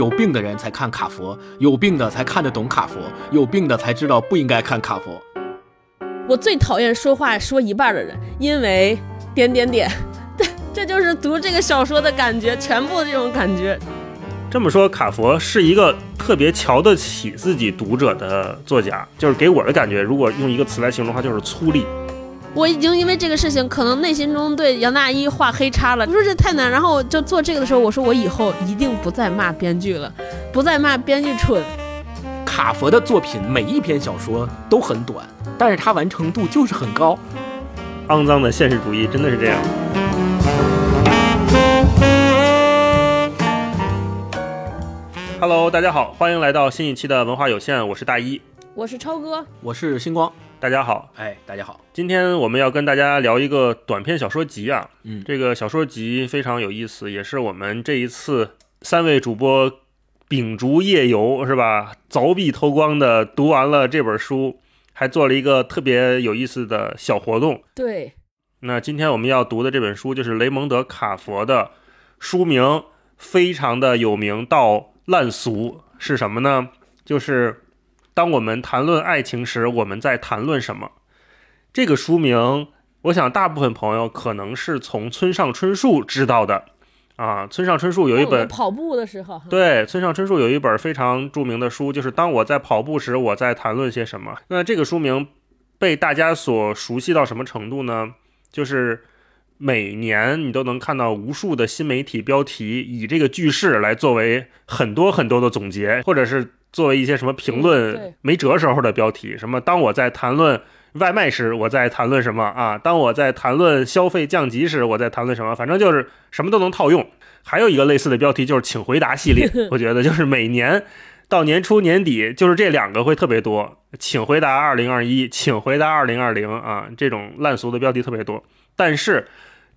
有病的人才看卡佛，有病的才看得懂卡佛，有病的才知道不应该看卡佛。我最讨厌说话说一半的人，因为点点点，对，这就是读这个小说的感觉，全部这种感觉。这么说，卡佛是一个特别瞧得起自己读者的作家，就是给我的感觉，如果用一个词来形容的话，就是粗粝。我已经因为这个事情，可能内心中对杨大一画黑叉了。我说这太难，然后就做这个的时候，我说我以后一定不再骂编剧了，不再骂编剧蠢。卡佛的作品每一篇小说都很短，但是他完成度就是很高。肮脏的现实主义真的是这样。Hello，大家好，欢迎来到新一期的文化有限，我是大一，我是超哥，我是星光。大家好，哎，大家好，今天我们要跟大家聊一个短篇小说集啊，嗯，这个小说集非常有意思，也是我们这一次三位主播秉烛夜游是吧，凿壁偷光的读完了这本书，还做了一个特别有意思的小活动。对，那今天我们要读的这本书就是雷蒙德·卡佛的，书名非常的有名到烂俗，是什么呢？就是。当我们谈论爱情时，我们在谈论什么？这个书名，我想大部分朋友可能是从村上春树知道的啊。村上春树有一本跑步的时候，对，村上春树有一本非常著名的书，就是《当我在跑步时，我在谈论些什么》。那这个书名被大家所熟悉到什么程度呢？就是每年你都能看到无数的新媒体标题以这个句式来作为很多很多的总结，或者是。作为一些什么评论没辙时候的标题，什么当我在谈论外卖时，我在谈论什么啊？当我在谈论消费降级时，我在谈论什么？反正就是什么都能套用。还有一个类似的标题就是“请回答”系列，我觉得就是每年到年初年底，就是这两个会特别多，“请回答二零二一”“请回答二零二零”啊，这种烂俗的标题特别多，但是。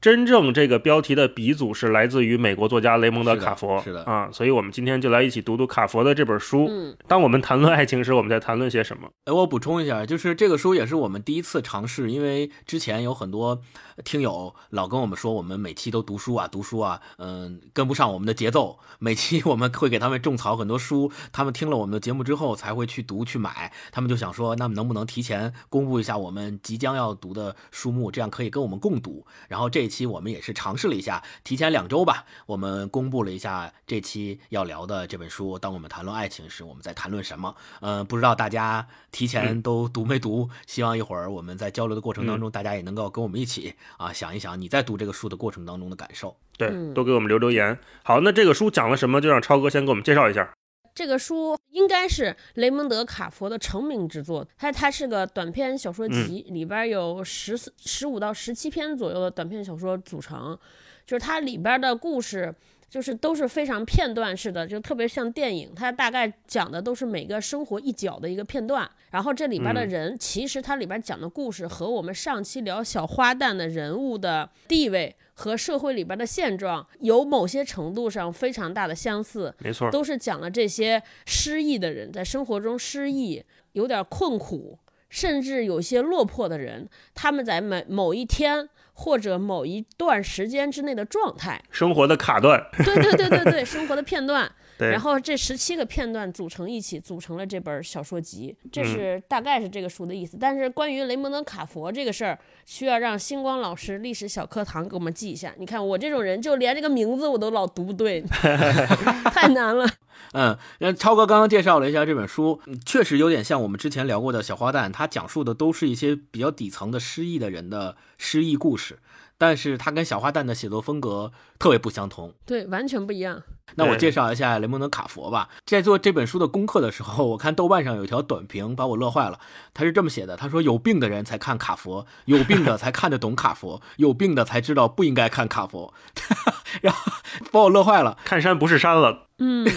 真正这个标题的鼻祖是来自于美国作家雷蒙德·卡佛，是的啊，所以我们今天就来一起读读卡佛的这本书。嗯，当我们谈论爱情时，我们在谈论些什么？哎，我补充一下，就是这个书也是我们第一次尝试，因为之前有很多听友老跟我们说，我们每期都读书啊，读书啊，嗯，跟不上我们的节奏。每期我们会给他们种草很多书，他们听了我们的节目之后才会去读去买。他们就想说，那么能不能提前公布一下我们即将要读的书目，这样可以跟我们共读。然后这。期我们也是尝试了一下，提前两周吧，我们公布了一下这期要聊的这本书。当我们谈论爱情时，我们在谈论什么？嗯，不知道大家提前都读没读？希望一会儿我们在交流的过程当中，大家也能够跟我们一起啊想一想你在读这个书的过程当中的感受。对，多给我们留留言。好，那这个书讲了什么？就让超哥先给我们介绍一下。这个书应该是雷蒙德·卡佛的成名之作，它它是个短篇小说集，里边有十四、十五到十七篇左右的短篇小说组成，就是它里边的故事就是都是非常片段式的，就特别像电影，它大概讲的都是每个生活一角的一个片段，然后这里边的人其实它里边讲的故事和我们上期聊小花旦的人物的地位。和社会里边的现状有某些程度上非常大的相似，没错，都是讲了这些失意的人在生活中失意，有点困苦，甚至有些落魄的人，他们在某某一天或者某一段时间之内的状态，生活的卡段，对对对对对，生活的片段。然后这十七个片段组成一起，组成了这本小说集。这是大概是这个书的意思。但是关于雷蒙德·卡佛这个事儿，需要让星光老师历史小课堂给我们记一下。你看我这种人，就连这个名字我都老读不对，太难了。嗯，那超哥刚刚介绍了一下这本书，确实有点像我们之前聊过的小花旦，他讲述的都是一些比较底层的失意的人的失意故事。但是他跟小花旦的写作风格特别不相同，对，完全不一样。那我介绍一下雷蒙德·卡佛吧。在做这本书的功课的时候，我看豆瓣上有一条短评，把我乐坏了。他是这么写的：他说，有病的人才看卡佛，有病的才看得懂卡佛，有病的才知道不应该看卡佛。然后把我乐坏了。看山不是山了。嗯，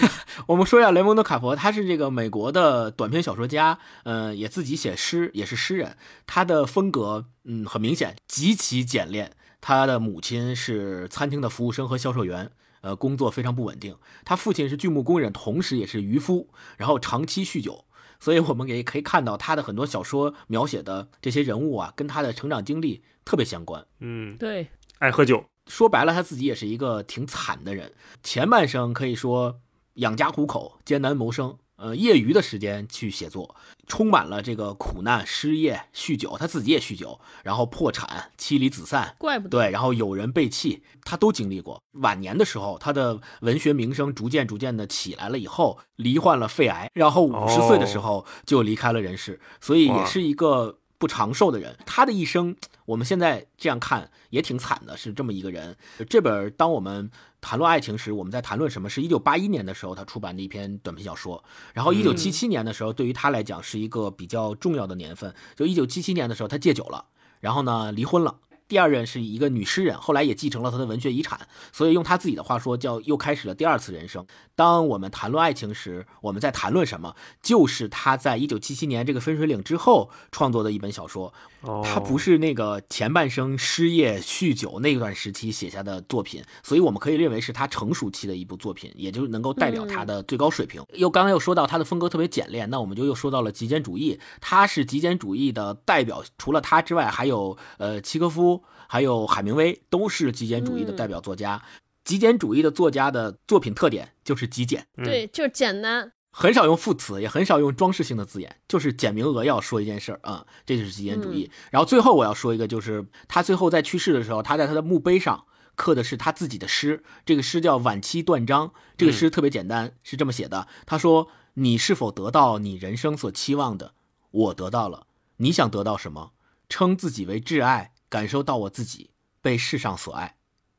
我们说一下雷蒙德·卡佛，他是这个美国的短篇小说家，嗯，也自己写诗，也是诗人。他的风格，嗯，很明显，极其简练。他的母亲是餐厅的服务生和销售员，呃，工作非常不稳定。他父亲是锯木工人，同时也是渔夫，然后长期酗酒。所以我们也可以看到他的很多小说描写的这些人物啊，跟他的成长经历特别相关。嗯，对，爱喝酒。说白了，他自己也是一个挺惨的人。前半生可以说养家糊口、艰难谋生，呃，业余的时间去写作，充满了这个苦难、失业、酗酒，他自己也酗酒，然后破产、妻离子散，怪不得对，然后有人背弃，他都经历过。晚年的时候，他的文学名声逐渐逐渐的起来了以后，罹患了肺癌，然后五十岁的时候就离开了人世，所以也是一个不长寿的人。他的一生，我们现在这样看也挺惨的，是这么一个人。这本当我们谈论爱情时，我们在谈论什么？是一九八一年的时候他出版的一篇短篇小说，然后一九七七年的时候，对于他来讲是一个比较重要的年份。就一九七七年的时候，他戒酒了，然后呢离婚了。第二任是一个女诗人，后来也继承了他的文学遗产，所以用他自己的话说，叫又开始了第二次人生。当我们谈论爱情时，我们在谈论什么？就是他在一九七七年这个分水岭之后创作的一本小说。哦，他不是那个前半生失业、酗酒那段时期写下的作品，所以我们可以认为是他成熟期的一部作品，也就能够代表他的最高水平。又刚才又说到他的风格特别简练，那我们就又说到了极简主义，他是极简主义的代表。除了他之外，还有呃契诃夫，还有海明威，都是极简主义的代表作家。极简主义的作家的作品特点就是极简，嗯对，就是简单。很少用副词，也很少用装饰性的字眼，就是简明扼要说一件事儿啊、这就是极简主义。然后最后我要说一个，就是他最后在去世的时候，他在他的墓碑上刻的是他自己的诗，这个诗叫《晚期断章》，这个诗特别简单，是这么写的：他说，你是否得到你人生所期望的？我得到了。你想得到什么？称自己为挚爱，感受到我自己被世上所爱。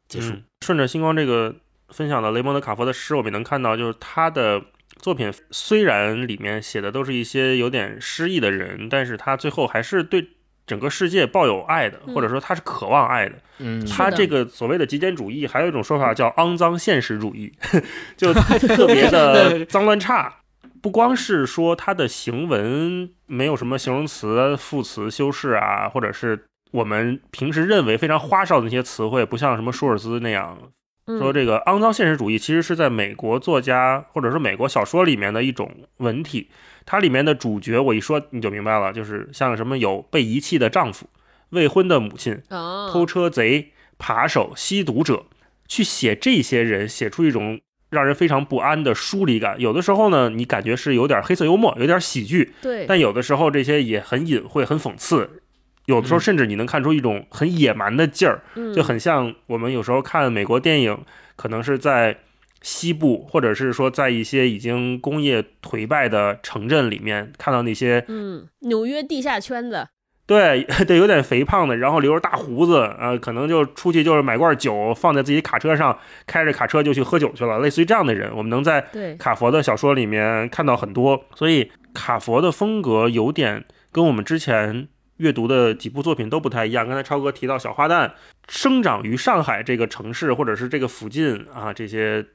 结束。嗯顺着星光这个分享的雷蒙德·卡佛的诗，我们能看到，就是他的作品虽然里面写的都是一些有点失意的人，但是他最后还是对整个世界抱有爱的，嗯或者说他是渴望爱的。嗯，他这个所谓的极简主义，还有一种说法叫肮脏现实主义，就特别的脏乱差。不光是说他的行文没有什么形容词、副词修饰啊，或者是我们平时认为非常花哨的那些词汇，不像什么舒尔兹那样嗯、说这个肮脏现实主义其实是在美国作家或者是美国小说里面的一种文体。它里面的主角，我一说你就明白了，就是像什么有被遗弃的丈夫、未婚的母亲、哦，偷车贼、扒手、吸毒者，去写这些人，写出一种让人非常不安的疏离感。有的时候呢，你感觉是有点黑色幽默，有点喜剧，对，但有的时候这些也很隐晦、很讽刺。有的时候甚至你能看出一种很野蛮的劲儿，嗯。就很像我们有时候看美国电影，可能是在西部，或者是说在一些已经工业颓败的城镇里面看到那些嗯，纽约地下圈子，对 对，有点肥胖的，然后留着大胡子，呃，可能就出去就是买罐酒，放在自己卡车上，开着卡车就去喝酒去了，类似于这样的人，我们能在对，卡佛的小说里面看到很多。所以卡佛的风格有点跟我们之前阅读的几部作品都不太一样。刚才超哥提到小花旦生长于上海这个城市或者是这个附近啊，这些。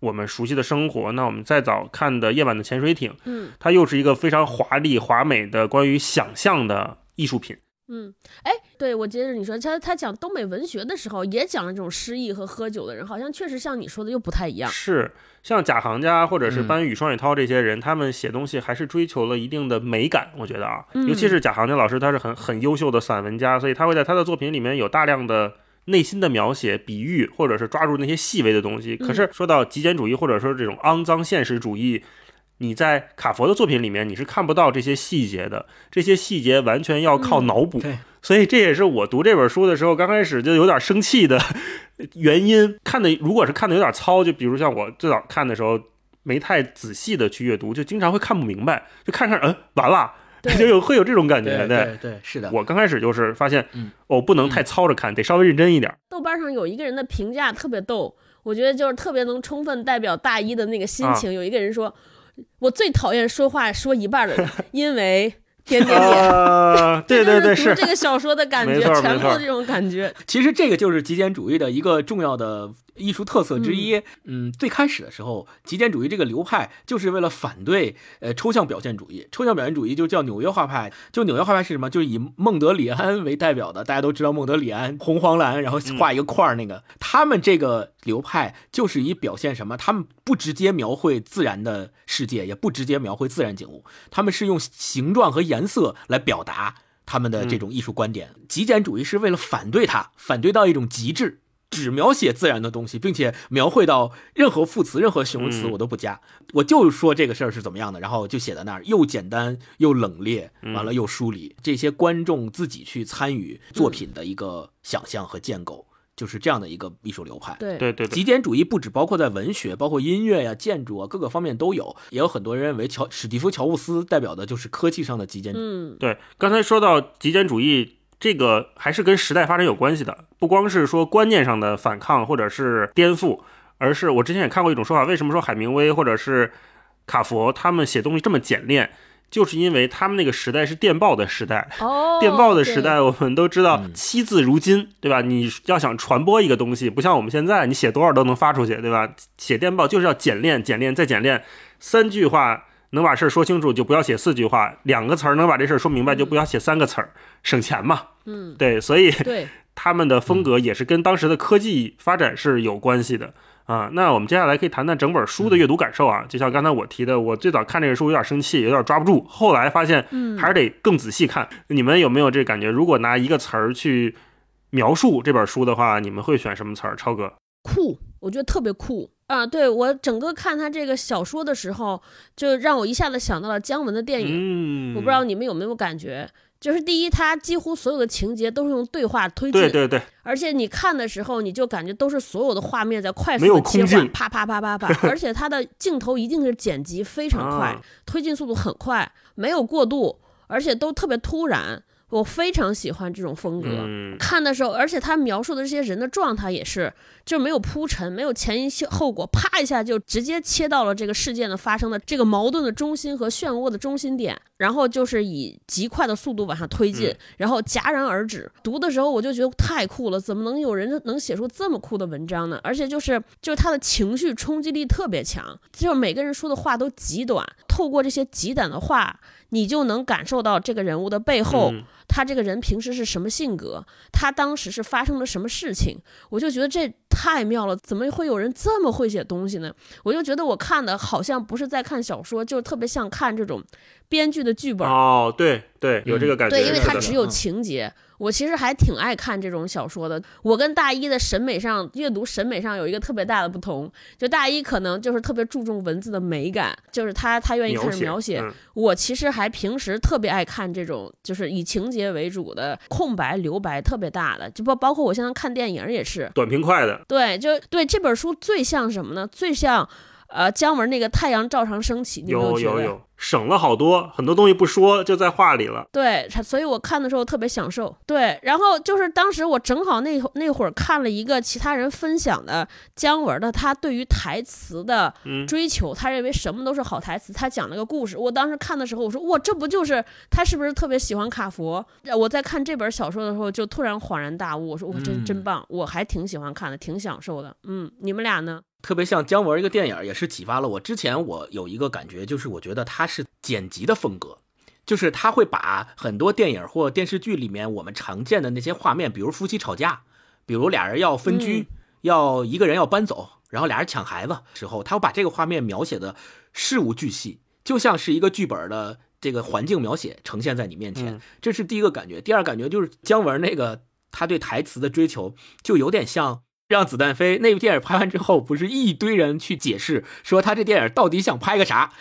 我们熟悉的生活，那我们再早看的《夜晚的潜水艇》，嗯它又是一个非常华丽华美的关于想象的艺术品。嗯，哎，对我接着你说，他他讲东北文学的时候，也讲了这种失意和喝酒的人，好像确实像你说的又不太一样。是像贾行家或者是嗯班宇、双雪涛这些人，他们写东西还是追求了一定的美感。我觉得啊，嗯尤其是贾行家老师，他是很很优秀的散文家，所以他会在他的作品里面有大量的内心的描写、比喻，或者是抓住那些细微的东西。可是说到极简主义或者说这种肮脏现实主义。你在卡佛的作品里面，你是看不到这些细节的，这些细节完全要靠嗯脑补。对所以这也是我读这本书的时候，刚开始就有点生气的 原因。看的如果是看的有点糙，就比如像我最早看的时候，没太仔细的去阅读，就经常会看不明白，就看看，嗯，完了，就有会有这种感觉。对对对，是的。我刚开始就是发现嗯，哦，不能太糙着看，得稍微认真一点。豆瓣上有一个人的评价特别逗，我觉得就是特别能充分代表大一的那个心情。有一个人说，我最讨厌说话说一半的人，因为点点点。啊，对 对对，是读这个小说的感觉全部这种感觉。其实这个就是极简主义的一个重要的艺术特色之一。嗯最开始的时候，极简主义这个流派就是为了反对呃抽象表现主义。抽象表现主义就叫纽约画派。就纽约画派是什么？就是以孟德里安为代表的，大家都知道孟德里安红黄蓝，然后画一个块儿那个。他们这个流派就是以表现什么？他们不直接描绘自然的世界，也不直接描绘自然景物，他们是用形状和颜色来表达。他们的这种艺术观点，极简主义是为了反对它，反对到一种极致，只描写自然的东西，并且描绘到任何副词、任何形容词我都不加，我就说这个事儿是怎么样的，然后就写在那儿，又简单又冷冽，完了又疏离，这些观众自己去参与作品的一个想象和建构，就是这样的一个艺术流派。对。对对对，极简主义不只包括在文学，包括音乐呀、建筑啊各个方面都有。也有很多人认为乔史蒂夫·乔布斯代表的就是科技上的极简主义。嗯，对，刚才说到极简主义，这个还是跟时代发展有关系的，不光是说观念上的反抗或者是颠覆，而是我之前也看过一种说法，为什么说海明威或者是卡佛他们写东西这么简练，就是因为他们那个时代是电报的时代。哦，电报的时，代，我们都知道嗯惜字如金，对吧？你要想传播一个东西，不像我们现在，你写多少都能发出去，对吧？写电报就是要简练、简练再简练，三句话能把事儿说清楚，就不要写四句话；两个词儿能把这事儿说明白，就不要写三个词儿，省钱嘛。嗯，对，所以对，他们的风格也是跟当时的科技发展是有关系的啊。那我们接下来可以谈谈整本书的阅读感受啊。就像刚才我提的，我最早看这个书有点生气，有点抓不住，后来发现嗯还是得更仔细看。你们有没有这感觉？如果拿一个词儿去描述这本书的话，你们会选什么词儿？超哥，酷，我觉得特别酷啊！对我整个看他这个小说的时候，就让我一下子想到了姜文的电影。嗯，我不知道你们有没有感觉，就是第一，他几乎所有的情节都是用对话推进，对对对，而且你看的时候，你就感觉都是所有的画面在快速没有的切换，啪啪啪啪啪，而且他的镜头一定是剪辑非常快，啊推进速度很快，没有过渡，而且都特别突然。我非常喜欢这种风格。嗯看的时候，而且他描述的这些人的状态也是，就没有铺陈，没有前因后果，啪一下就直接切到了这个事件的发生的这个矛盾的中心和漩涡的中心点，然后就是以极快的速度往上推进，嗯然后戛然而止。读的时候我就觉得太酷了，怎么能有人能写出这么酷的文章呢？而且就是就是他的情绪冲击力特别强，就是每个人说的话都极短，透过这些极短的话，你就能感受到这个人物的背后。嗯他这个人平时是什么性格，他当时是发生了什么事情，我就觉得这太妙了，怎么会有人这么会写东西呢？我就觉得我看的好像不是在看小说，就特别像看这种编剧的剧本。哦，对对，有这个感觉，对，因为是的它只有嗯情节。我其实还挺爱看这种小说的。我跟大一的审美上、阅读审美上有一个特别大的不同，就大一可能就是特别注重文字的美感，就是他他愿意开始描写。嗯我其实还平时特别爱看这种就是以情节为主的空白留白特别大的，就包包括我现在看电影也是。短平快的，对，就对这本书最像什么呢？最像。呃，姜文那个太阳照常升起，你有？有有有，省了好多，很多东西不说就在话里了。对，所以我看的时候特别享受。对，然后就是当时我正好那那会儿看了一个其他人分享的姜文的他对于台词的嗯追求，他认为什么都是好台词。他讲了个故事，我当时看的时候，我说哇，这不就是他是不是特别喜欢卡佛？我在看这本小说的时候，就突然恍然大悟，我说我，真真嗯棒，我还挺喜欢看的，挺享受的。嗯，你们俩呢？特别像姜文一个电影，也是启发了我。之前我有一个感觉，就是我觉得他是剪辑的风格，就是他会把很多电影或电视剧里面我们常见的那些画面，比如夫妻吵架，比如俩人要分居，要一个人要搬走，然后俩人抢孩子时候，他会把这个画面描写的事无巨细，就像是一个剧本的这个环境描写呈现在你面前。嗯这是第一个感觉。第二感觉就是姜文那个他对台词的追求，就有点像。让子弹飞那部电影拍完之后，不是一堆人去解释说他这电影到底想拍个啥，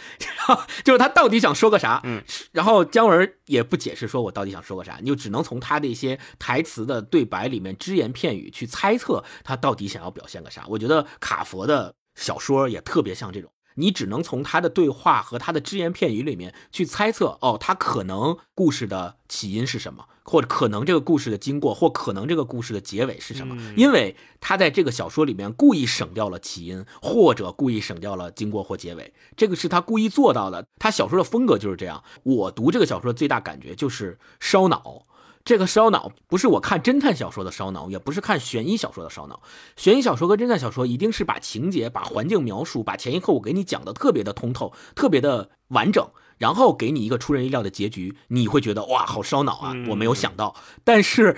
就是他到底想说个啥，嗯，然后姜文也不解释说我到底想说个啥，你就只能从他的一些台词的对白里面只言片语去猜测他到底想要表现个啥。我觉得卡佛的小说也特别像这种，你只能从他的对话和他的只言片语里面去猜测，哦，他可能故事的起因是什么，或者可能这个故事的经过，或可能这个故事的结尾是什么，嗯因为他在这个小说里面故意省掉了起因，或者故意省掉了经过或结尾，这个是他故意做到的。他小说的风格就是这样。我读这个小说的最大感觉就是烧脑。这个烧脑不是我看侦探小说的烧脑，也不是看悬疑小说的烧脑。悬疑小说和侦探小说一定是把情节、把环境描述、把前因后果给你讲的特别的通透、特别的完整，然后给你一个出人意料的结局，你会觉得哇，好烧脑啊！我没有想到，但是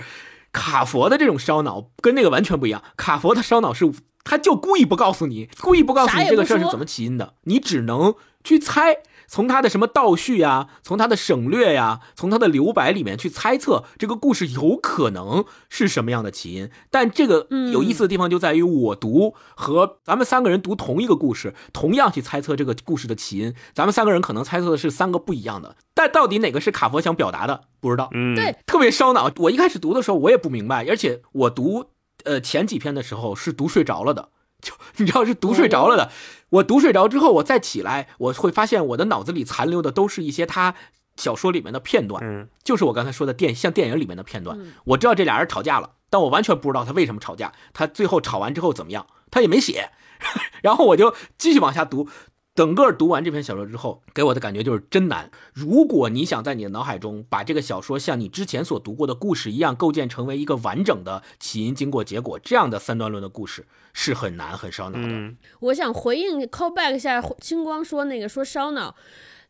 卡佛的这种烧脑跟那个完全不一样。卡佛的烧脑是，他就故意不告诉你，故意不告诉你这个事儿是怎么起因的，你只能去猜。从他的什么倒叙呀，从他的省略呀，从他的留白里面去猜测这个故事有可能是什么样的起因。但这个有意思的地方就在于，我读和咱们三个人读同一个故事，同样去猜测这个故事的起因，咱们三个人可能猜测的是三个不一样的。但到底哪个是卡佛想表达的，不知道。嗯，对，特别烧脑。我一开始读的时候，我也不明白，而且我读呃前几篇的时候是读睡着了的，就你知道是读睡着了的。我读睡着之后，我再起来，我会发现我的脑子里残留的都是一些他小说里面的片段，嗯，就是我刚才说的电像电影里面的片段。嗯我知道这俩人吵架了，但我完全不知道他为什么吵架，他最后吵完之后怎么样，他也没写。然后我就继续往下读，整个读完这篇小说之后，给我的感觉就是真难。如果你想在你的脑海中把这个小说像你之前所读过的故事一样构建成为一个完整的起因、经过、结果这样的三段论的故事，是很难、很烧脑的。嗯，我想回应 call back 一下星光说那个说烧脑，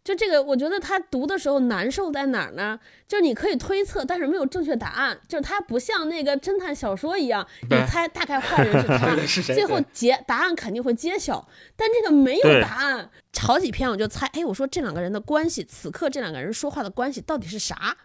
就这个，我觉得他读的时候难受在哪儿呢？就是你可以推测，但是没有正确答案，就是他不像那个侦探小说一样，你猜大概坏人是他 是谁最后对结答案肯定会揭晓，但这个没有答案。好几篇我就猜，哎，我说这两个人的关系，此刻这两个人说话的关系到底是啥？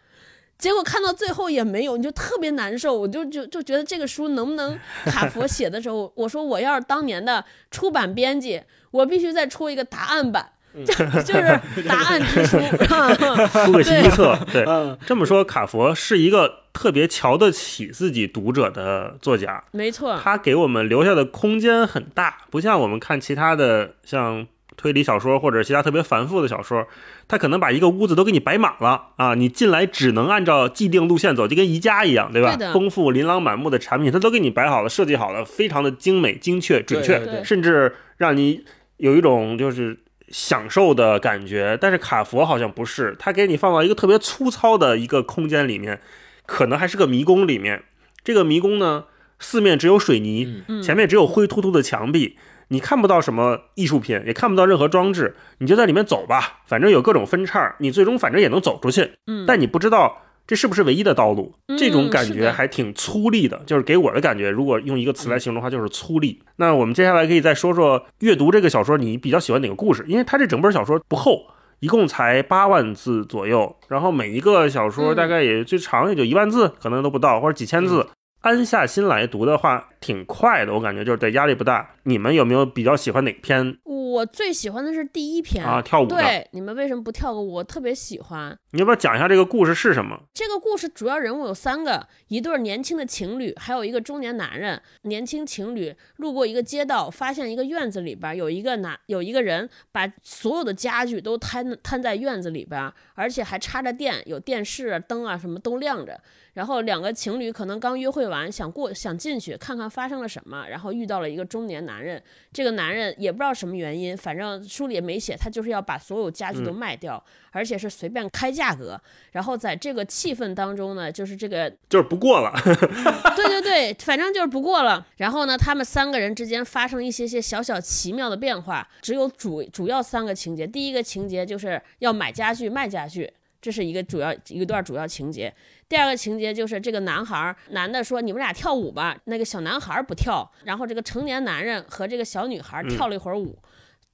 结果看到最后也没有，你就特别难受。我就就就觉得这个书能不能卡佛写的时候，我说我要是当年的出版编辑，我必须再出一个答案版，就 就是答案之书。出个新一册，对。嗯，这么说，卡佛是一个特别瞧得起自己读者的作家，没错，他给我们留下的空间很大，不像我们看其他的像推理小说或者其他特别繁复的小说，他可能把一个屋子都给你摆满了啊，你进来只能按照既定路线走，就跟宜家一样，对吧？对丰富琳琅满目的产品，他都给你摆好了，设计好了，非常的精美、精确、准确，对对对甚至让你有一种就是。享受的感觉，但是卡佛好像不是，他给你放到一个特别粗糙的一个空间里面，可能还是个迷宫里面。这个迷宫呢，四面只有水泥，前面只有灰秃秃的墙壁，你看不到什么艺术品，也看不到任何装置，你就在里面走吧，反正有各种分叉，你最终反正也能走出去，嗯，但你不知道这是不是唯一的道路，嗯这种感觉还挺粗粝的，就是给我的感觉，如果用一个词来形容的话，就是粗粝。那我们接下来可以再说说阅读这个小说，你比较喜欢哪个故事？因为它这整本小说不厚。一共才八万字左右，然后每一个小说嗯大概也最长也就一万字，可能都不到，或者几千字。安下心来读的话，挺快的，我感觉就是对压力不大。你们有没有比较喜欢哪篇我最喜欢的是第一篇啊？跳舞，对，你们为什么不跳个舞？我特别喜欢你要不要讲一下这个故事是什么？这个故事，主要人物有三个，一对年轻的情侣，还有一个中年男人。年轻情侣路过一个街道，发现一个院子里边有一个男有一个人把所有的家具都摊摊在院子里边，而且还插着电，有电视啊、灯啊什么都亮着。然后两个情侣可能刚约会完，想过想进去看看发生了什么，然后遇到了一个中年男人。这个男人也不知道什么原因，反正书里也没写，他就是要把所有家具都卖掉，而且是随便开价格。然后在这个气氛当中呢，就是这个就是不过了，对对对，反正就是不过了。然后呢，他们三个人之间发生一些些小小奇妙的变化。只有主主要三个情节，第一个情节就是要买家具卖家具，这是一个主要一段主要情节。第二个情节就是这个男孩儿，男的说你们俩跳舞吧，那个小男孩儿不跳，然后这个成年男人和这个小女孩儿跳了一会儿舞。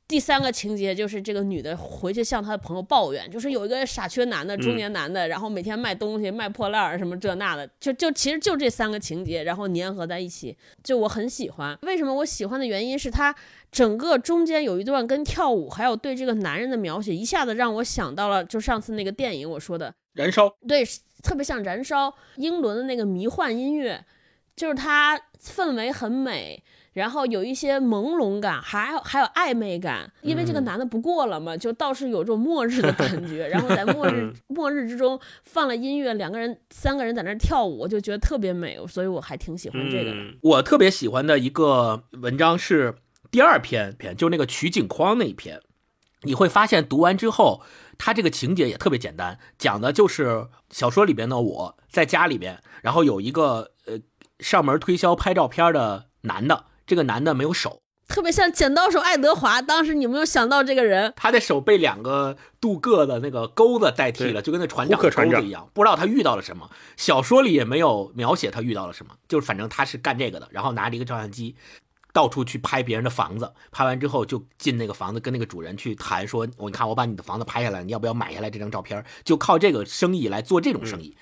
第三个情节就是这个女的回去向她的朋友抱怨，就是有一个傻缺男的中年男的，然后每天卖东西卖破烂儿什么这那的，就就其实就这三个情节，然后粘合在一起，就我很喜欢。为什么我喜欢的原因是他整个中间有一段跟跳舞还有对这个男人的描写，一下子让我想到了就上次那个电影我说的，燃烧，对，特别像燃烧英伦的那个迷幻音乐，就是它氛围很美，然后有一些朦胧感，还有还有暧昧感，因为这个男的不过了嘛，就倒是有这种末日的感觉，然后在末日末日之中放了音乐，两个人三个人在那儿跳舞，我就觉得特别美，所以我还挺喜欢这个的。嗯我特别喜欢的一个文章是第二篇篇，就那个取景框那一篇。你会发现读完之后，它这个情节也特别简单，讲的就是小说里边的我在家里边，然后有一个呃上门推销拍照片的男的，这个男的没有手，特别像剪刀手爱德华，当时你有没有想到这个人？他的手被两个镀铬的那个钩子代替了，就跟那船长的胡克船长钩子一样。不知道他遇到了什么，小说里也没有描写他遇到了什么，就是反正他是干这个的，然后拿着一个照相机。到处去拍别人的房子，拍完之后就进那个房子跟那个主人去谈说，我你看我把你的房子拍下来，你要不要买下来这张照片？就靠这个生意来做这种生意。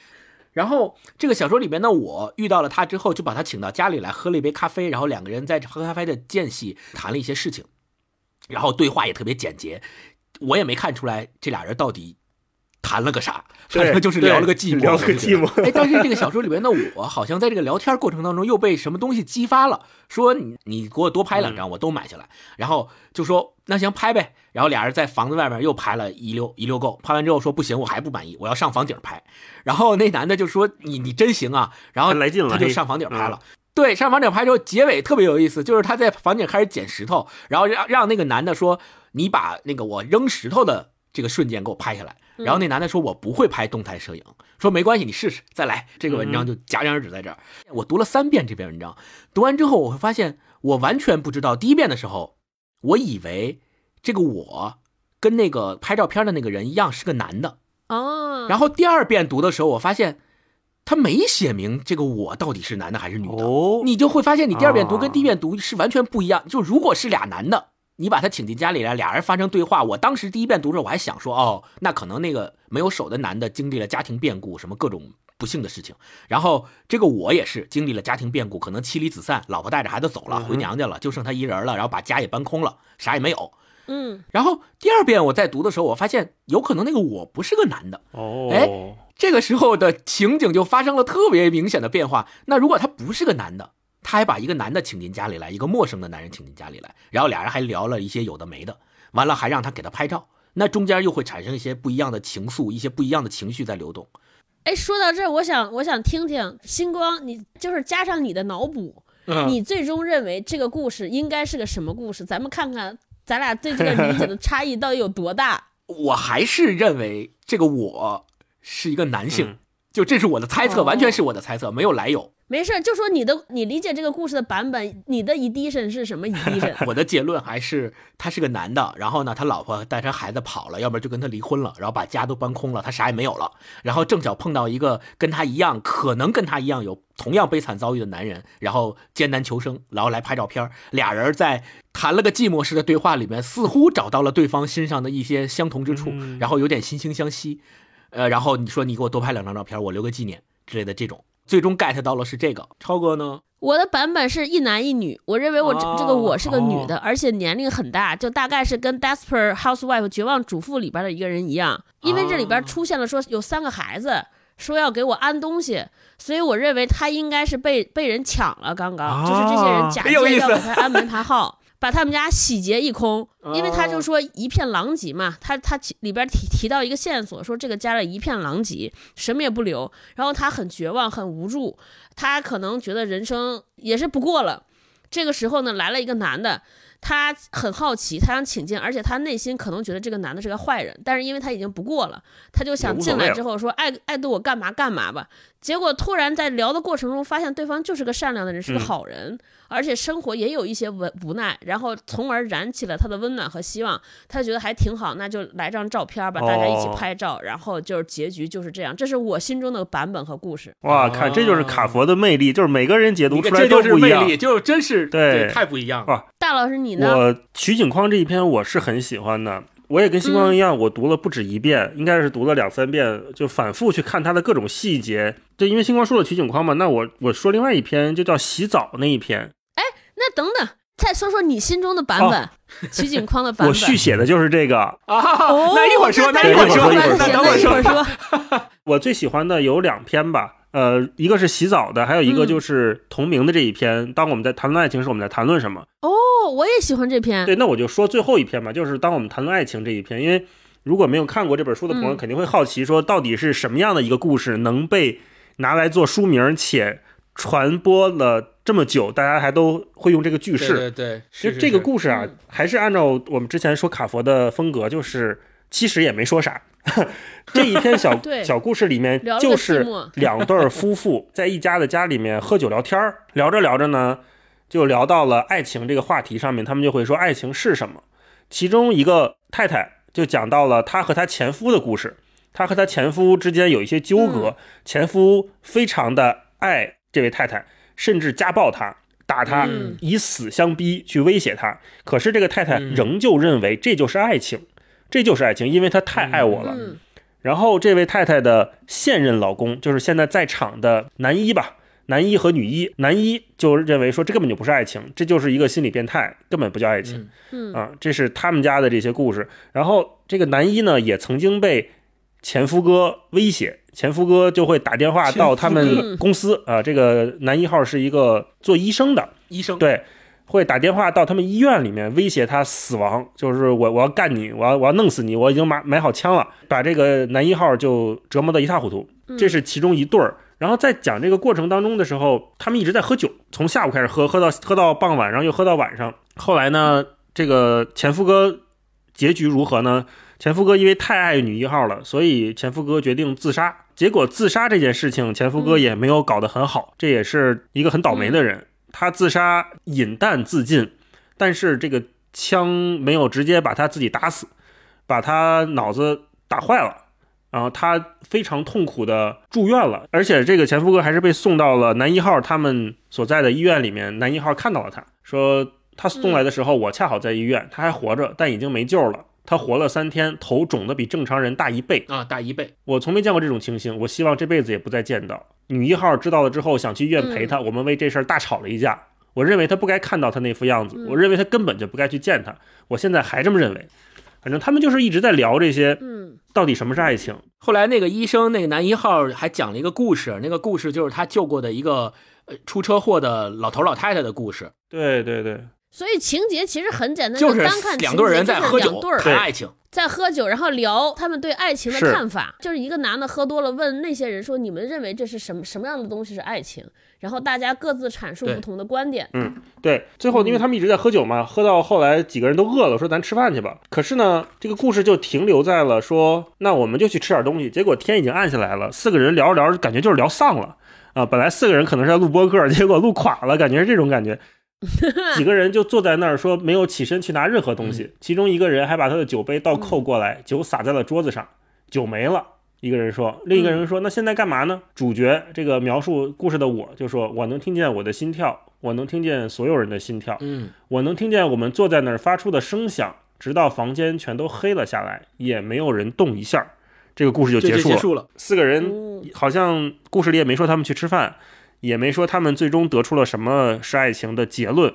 然后这个小说里边呢，我遇到了他之后，就把他请到家里来喝了一杯咖啡，然后两个人在喝咖啡的间隙谈了一些事情，然后对话也特别简洁，我也没看出来这俩人到底。谈了个啥？反正就是聊了个寂寞，聊了个寂寞。哎，但是这个小说里面的我，好像在这个聊天过程当中又被什么东西激发了，说你你给我多拍两张，我都买下来。然后就说那行拍呗。然后俩人在房子外面又拍了一溜一溜够，拍完之后说不行，我还不满意，我要上房顶拍。然后那男的就说你你真行啊。然后来劲了，他就上房顶拍了。对，上房顶拍之后，结尾特别有意思，就是他在房顶开始捡石头，然后让让那个男的说你把那个我扔石头的这个瞬间给我拍下来。然后那男的说：“我不会拍动态摄影。”说：“没关系，你试试，再来。”这个文章就戛然而止在这儿。我读了三遍这篇文章，读完之后我会发现，我完全不知道。第一遍的时候，我以为这个我跟那个拍照片的那个人一样是个男的哦。然后第二遍读的时候，我发现他没写明这个我到底是男的还是女的。哦，你就会发现，你第二遍读跟第一遍读是完全不一样。就如果是俩男的。你把他请进家里来，俩人发生对话。我当时第一遍读的时候，我还想说，哦，那可能那个没有手的男的经历了家庭变故，什么各种不幸的事情。然后这个我也是经历了家庭变故，可能妻离子散，老婆带着孩子走了，回娘家了，就剩他一人了，然后把家也搬空了，啥也没有。嗯。然后第二遍我在读的时候，我发现有可能那个我不是个男的。哦。哎，这个时候的情景就发生了特别明显的变化。那如果他不是个男的？他还把一个男的请进家里来，一个陌生的男人请进家里来，然后俩人还聊了一些有的没的，完了还让他给他拍照，那中间又会产生一些不一样的情愫，一些不一样的情绪在流动。哎，说到这儿，我想我想听听星光，你就是加上你的脑补，你最终认为这个故事应该是个什么故事？咱们看看咱俩对这个理解的差异到底有多大。我还是认为这个我是一个男性，就这是我的猜测，完全是我的猜测，没有来由。没事，就说你的，你理解这个故事的版本，你的 edition 是什么 edition？我的结论还是他是个男的，然后呢，他老婆带着孩子跑了，要不然就跟他离婚了，然后把家都搬空了，他啥也没有了，然后正巧碰到一个跟他一样，可能跟他一样有同样悲惨遭遇的男人，然后艰难求生，然后来拍照片，俩人在谈了个寂寞式的对话里面，似乎找到了对方身上的一些相同之处，然后有点惺惺相惜，呃，然后你说你给我多拍两张照片，我留个纪念之类的这种。最终 get 到了是这个，超哥呢？我的版本是一男一女，我认为我这这个我是个女的，而且年龄很大，就大概是跟《Desperate Housewife》绝望主妇里边的一个人一样，因为这里边出现了说有三个孩子，说要给我安东西，所以我认为他应该是被被人抢了，刚刚就是这些人假借要给他安门 牌号。把他们家洗劫一空，因为他就说一片狼藉嘛。他他里边提提到一个线索，说这个家里一片狼藉，什么也不留。然后他很绝望，很无助，他可能觉得人生也是不过了。这个时候呢，来了一个男的。他很好奇，他想请进，而且他内心可能觉得这个男的是个坏人，但是因为他已经不过了，他就想进来之后说爱爱对我干嘛干嘛吧。结果突然在聊的过程中，发现对方就是个善良的人，是个好人，而且生活也有一些无无奈，然后从而燃起了他的温暖和希望。他觉得还挺好，那就来张照片吧，大家一起拍照，然后就是结局就是这样。这是我心中的版本和故事。哇，看这就是卡佛的魅力，就是每个人解读出来都不一样，就真是对太不一样了。大老师，你呢？我取景框这一篇我是很喜欢的，我也跟星光一样，我读了不止一遍，应该是读了两三遍，就反复去看它的各种细节。对，因为星光说了取景框嘛，那我我说另外一篇就叫洗澡那一篇。哎，那等等，再说说你心中的版本，取景框的版本。我续写的就是这个 啊。那一会儿说，那一会儿说，那等会儿说。我最喜欢的有两篇吧。呃，一个是洗澡的，还有一个就是同名的这一篇。当我们在谈论爱情时，我们在谈论什么？哦，我也喜欢这篇。对，那我就说最后一篇吧，就是当我们谈论爱情这一篇。因为如果没有看过这本书的朋友，肯定会好奇，说到底是什么样的一个故事能被拿来做书名，且传播了这么久，大家还都会用这个句式？对对，其实这个故事啊，还是按照我们之前说卡佛的风格，就是其实也没说啥。这一篇小 小故事里面，就是 两对夫妇在一家的家里面喝酒聊天儿，聊着聊着呢，就聊到了爱情这个话题上面。他们就会说爱情是什么？其中一个太太就讲到了她和她前夫的故事。她和她前夫之间有一些纠葛，前夫非常的爱这位太太，甚至家暴他。打他，嗯以死相逼去威胁他。可是这个太太嗯仍旧认为这就是爱情，这就是爱情，因为她太爱我了。嗯然后这位太太的现任老公，就是现在在场的男一吧，男一和女一，男一就认为说这根本就不是爱情，这就是一个心理变态，根本不叫爱情。嗯啊，这是他们家的这些故事。然后这个男一呢，也曾经被前夫哥威胁，前夫哥就会打电话到他们公司啊。这个男一号是一个做医生的，医生对，会打电话到他们医院里面威胁他死亡，就是我我要干你，我要我要弄死你，我已经买买好枪了，把这个男一号就折磨得一塌糊涂。这是其中一对儿。然后在讲这个过程当中的时候，他们一直在喝酒，从下午开始喝，喝到喝到傍晚，然后又喝到晚上。后来呢，这个前夫哥结局如何呢？前夫哥因为太爱女一号了，所以前夫哥决定自杀。结果自杀这件事情，前夫哥也没有搞得很好，这也是一个很倒霉的人。他自杀饮弹自尽，但是这个枪没有直接把他自己打死，把他脑子打坏了。然后他非常痛苦的住院了，而且这个前夫哥还是被送到了男一号他们所在的医院里面。男一号看到了他，说他送来的时候我恰好在医院，他还活着，但已经没救了。他活了三天，头肿的比正常人大一倍。啊，大一倍，我从没见过这种情形，我希望这辈子也不再见到。女一号知道了之后，想去医院陪他，我们为这事儿大吵了一架。我认为他不该看到他那副样子，我认为他根本就不该去见他。我现在还这么认为。反正他们就是一直在聊这些，嗯到底什么是爱情？后来那个医生，那个男一号还讲了一个故事，那个故事就是他救过的一个呃出车祸的老头老太太的故事，对对对，所以情节其实很简单，就是单看两对人在喝酒谈爱情，在喝酒，然后聊他们对爱情的看法。就是一个男的喝多了，问那些人说：“你们认为这是什么什么样的东西是爱情？”然后大家各自阐述不同的观点。嗯对，最后因为他们一直在喝酒嘛，喝到后来几个人都饿了，说咱吃饭去吧。可是呢，这个故事就停留在了说，那我们就去吃点东西。结果天已经暗下来了，四个人聊着聊着，感觉就是聊丧了啊。本来四个人可能是在录播客，结果录垮了，感觉是这种感觉。几个人就坐在那儿说没有起身去拿任何东西，其中一个人还把他的酒杯倒扣过来，酒洒在了桌子上，酒没了。一个人说，另一个人说：“那现在干嘛呢？”主角这个描述故事的我就说：“我能听见我的心跳，我能听见所有人的心跳，嗯，我能听见我们坐在那儿发出的声响，直到房间全都黑了下来，也没有人动一下。”这个故事就结束了。结束了。四个人嗯好像故事里也没说他们去吃饭，也没说他们最终得出了什么是爱情的结论。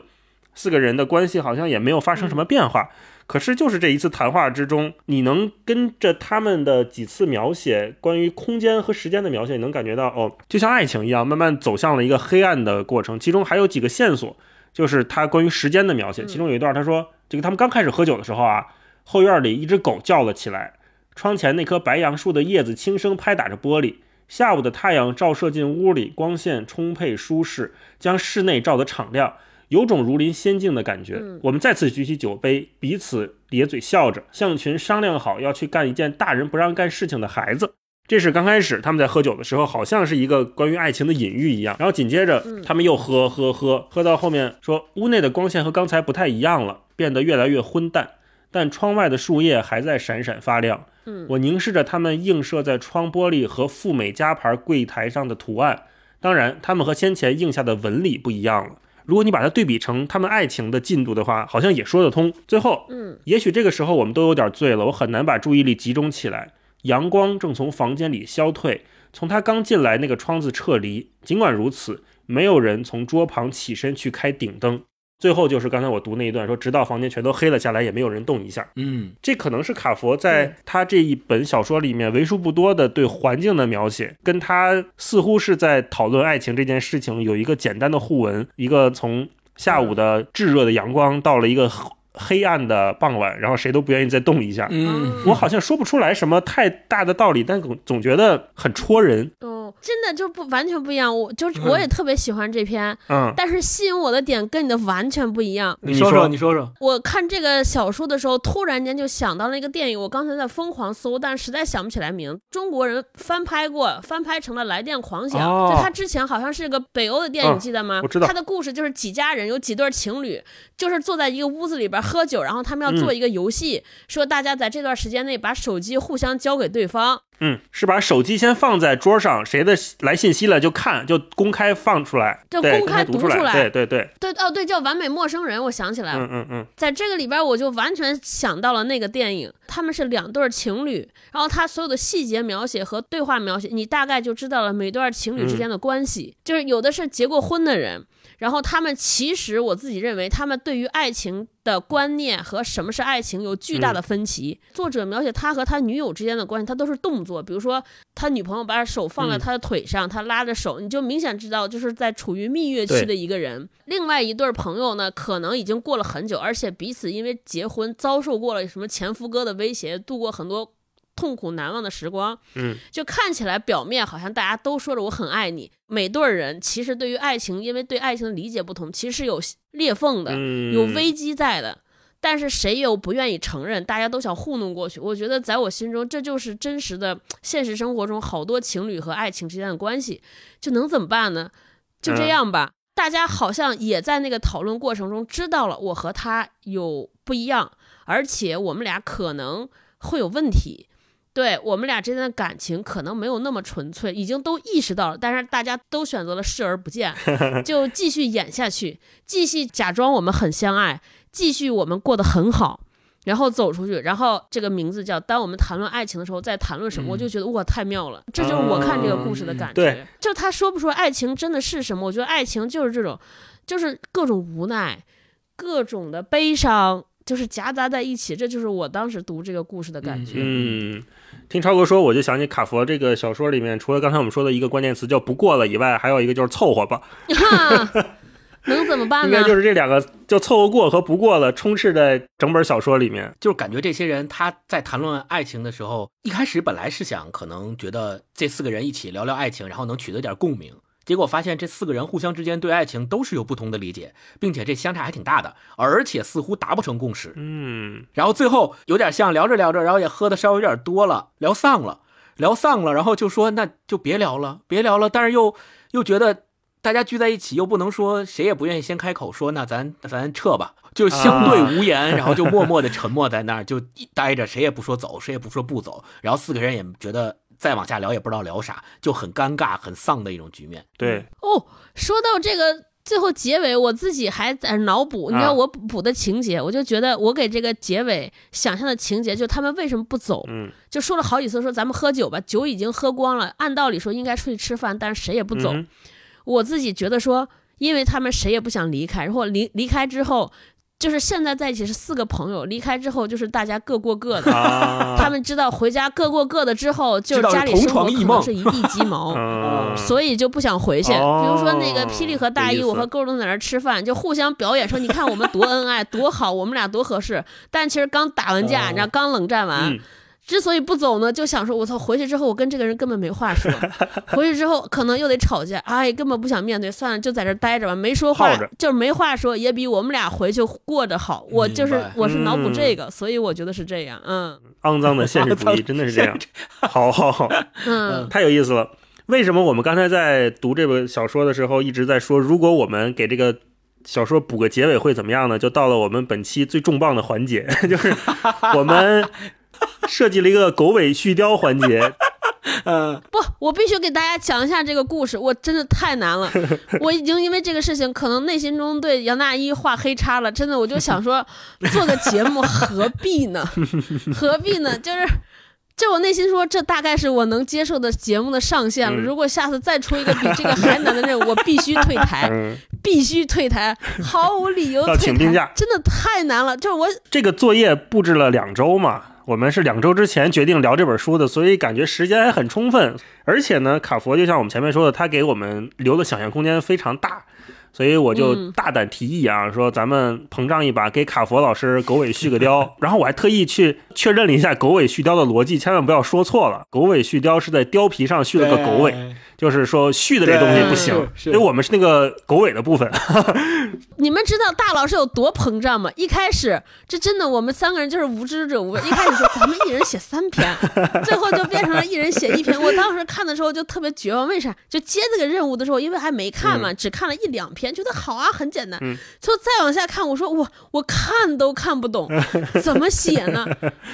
四个人的关系好像也没有发生什么变化。可是就是这一次谈话之中，你能跟着他们的几次描写关于空间和时间的描写，你能感觉到哦，就像爱情一样，慢慢走向了一个黑暗的过程。其中还有几个线索，就是他关于时间的描写。其中有一段他说，这个他们刚开始喝酒的时候啊，后院里一只狗叫了起来，窗前那棵白杨树的叶子轻声拍打着玻璃。下午的太阳照射进屋里，光线充沛舒适，将室内照得敞亮，有种如临仙境的感觉。我们再次举起酒杯，彼此咧嘴笑着，像群商量好要去干一件大人不让干事情的孩子。这是刚开始他们在喝酒的时候，好像是一个关于爱情的隐喻一样。然后紧接着他们又喝喝喝，喝到后面说屋内的光线和刚才不太一样了，变得越来越昏淡，但窗外的树叶还在闪闪发亮。我凝视着它们映射在窗玻璃和富美家牌柜台上的图案，当然，它们和先前映下的纹理不一样了。如果你把它对比成他们爱情的进度的话，好像也说得通。最后，嗯，也许这个时候我们都有点醉了，我很难把注意力集中起来。阳光正从房间里消退，从他刚进来那个窗子撤离。尽管如此，没有人从桌旁起身去开顶灯。最后就是刚才我读那一段说，直到房间全都黑了下来，也没有人动一下。嗯，这可能是卡佛在他这一本小说里面为数不多的对环境的描写，跟他似乎是在讨论爱情这件事情有一个简单的互文，一个从下午的炙热的阳光到了一个黑黑暗的傍晚，然后谁都不愿意再动一下。嗯，我好像说不出来什么太大的道理，但总总觉得很戳人。哦，真的就不完全不一样。我就是我也特别喜欢这篇，嗯，但是吸引我的点跟你的完全不一样。你说说说，你说说，我看这个小说的时候，突然间就想到了一个电影，我刚才在疯狂搜，但实在想不起来名。中国人翻拍过，翻拍成了《来电狂想》哦就他之前好像是个北欧的电影，嗯记得吗？我知道他的故事就是几家人，有几对情侣，就是坐在一个屋子里边喝酒，然后他们要做一个游戏，说大家在这段时间内把手机互相交给对方，嗯，是把手机先放在桌上，谁的来信息了就看，就公开放出来，就对公开读出来对对对，对哦对，叫《完美陌生人》，我想起来了。嗯嗯嗯，在这个里边，我就完全想到了那个电影，他们是两对情侣，然后他所有的细节描写和对话描写，你大概就知道了每对情侣之间的关系。就是有的是结过婚的人，然后他们其实我自己认为，他们对于爱情的观念和什么是爱情有巨大的分歧。作者描写他和他女友之间的关系，他都是动作，比如说他女朋友把手放在嗯他的腿上，他拉着手，你就明显知道就是在处于蜜月期的一个人。另外一对儿朋友呢，可能已经过了很久，而且彼此因为结婚遭受过了什么前夫哥的威胁，度过很多痛苦难忘的时光。嗯，就看起来表面好像大家都说着我很爱你，每对儿人其实对于爱情，因为对爱情的理解不同，其实是有裂缝的，嗯有危机在的。但是谁又不愿意承认？大家都想糊弄过去。我觉得在我心中，这就是真实的现实生活中好多情侣和爱情之间的关系。就能怎么办呢？就这样吧。大家好像也在那个讨论过程中知道了我和他有不一样，而且我们俩可能会有问题。对我们俩之间的感情可能没有那么纯粹，已经都意识到了，但是大家都选择了视而不见，就继续演下去，继续假装我们很相爱，继续我们过得很好，然后走出去，然后这个名字叫“当我们谈论爱情的时候，在谈论什么”，我就觉得哇，太妙了，这就是我看这个故事的感觉。对就他说不出爱情真的是什么，我觉得爱情就是这种，就是各种无奈，各种的悲伤。就是夹杂在一起，这就是我当时读这个故事的感觉。嗯，听超哥说，我就想起卡佛这个小说里面，除了刚才我们说的一个关键词叫“不过了”以外，还有一个就是凑合吧。哈，能怎么办呢？应该就是这两个，就凑合过和不过了，充斥在整本小说里面。就是感觉这些人他在谈论爱情的时候，一开始本来是想可能觉得这四个人一起聊聊爱情，然后能取得点共鸣。结果发现这四个人互相之间对爱情都是有不同的理解，并且这相差还挺大的，而且似乎达不成共识。嗯，然后最后有点像聊着聊着，然后也喝的稍微有点多了，聊丧了，聊丧了，然后就说那就别聊了，别聊了。但是又又觉得大家聚在一起，又不能说谁也不愿意先开口说那咱咱撤吧，就相对 无言，然后就默默的沉默在那儿，就一待着，谁也不说走，谁也不说不走。然后四个人也觉得再往下聊也不知道聊啥，就很尴尬、很丧的一种局面。对，哦，说到这个最后结尾，我自己还在脑补，你知道啊我补补的情节，我就觉得我给这个结尾想象的情节，就他们为什么不走，嗯，就说了好几次说咱们喝酒吧，酒已经喝光了，按道理说应该出去吃饭，但是谁也不走。嗯我自己觉得说，因为他们谁也不想离开，然后离离开之后。就是现在在一起是四个朋友，离开之后就是大家各过各的。啊，他们知道回家各过各的之后，就家里生活可能是一地鸡毛。嗯，所以就不想回去。哦比如说那个霹雳和大一，有意思我和勾都在那儿吃饭，就互相表演说，你看我们多恩爱，多好，我们俩多合适。但其实刚打完架，哦你知道，刚冷战完。嗯之所以不走呢，就想说，我操，回去之后我跟这个人根本没话说，回去之后可能又得吵架，哎，根本不想面对，算了，就在这待着吧，没说话，就是没话说，也比我们俩回去过着好。我就是我是脑补这嗯个，所以我觉得是这样，嗯肮脏的现实主义真的是这样。好好好，嗯太有意思了。为什么我们刚才在读这本小说的时候一直在说，如果我们给这个小说补个结尾会怎么样呢？就到了我们本期最重磅的环节，就是我们 设计了一个狗尾续貂环节。嗯，不，我必须给大家讲一下这个故事，我真的太难了。我已经因为这个事情，可能内心中对杨大一画黑叉了。真的，我就想说，做个节目何必呢？何必呢？就是。就我内心说，这大概是我能接受的节目的上限了。嗯如果下次再出一个比这个还难的任务，我必须退台，嗯，必须退台，毫无理由要退台请病假，真的太难了。就是我这个作业布置了两周嘛，我们是两周之前决定聊这本书的，所以感觉时间还很充分。而且呢，卡佛就像我们前面说的，他给我们留的想象空间非常大，所以我就嗯大胆提议啊，说咱们膨胀一把，给卡佛老师狗尾续个貂。然后我还特意去确认了一下狗尾续貂的逻辑，千万不要说错了，狗尾续貂是在貂皮上续了个狗尾。对，就是说续的这东西不行，对是是所以我们是那个狗尾的部分。你们知道大老师有多膨胀吗？一开始这真的我们三个人就是无知者无畏，一开始说咱们一人写三篇，最后就变成了一人写一篇。我当时看的时候就特别绝望，为啥？就接这个任务的时候，因为还没看嘛，只看了一两篇，觉得好啊，很简单。嗯就再往下看，我说我我看都看不懂，怎么写呢？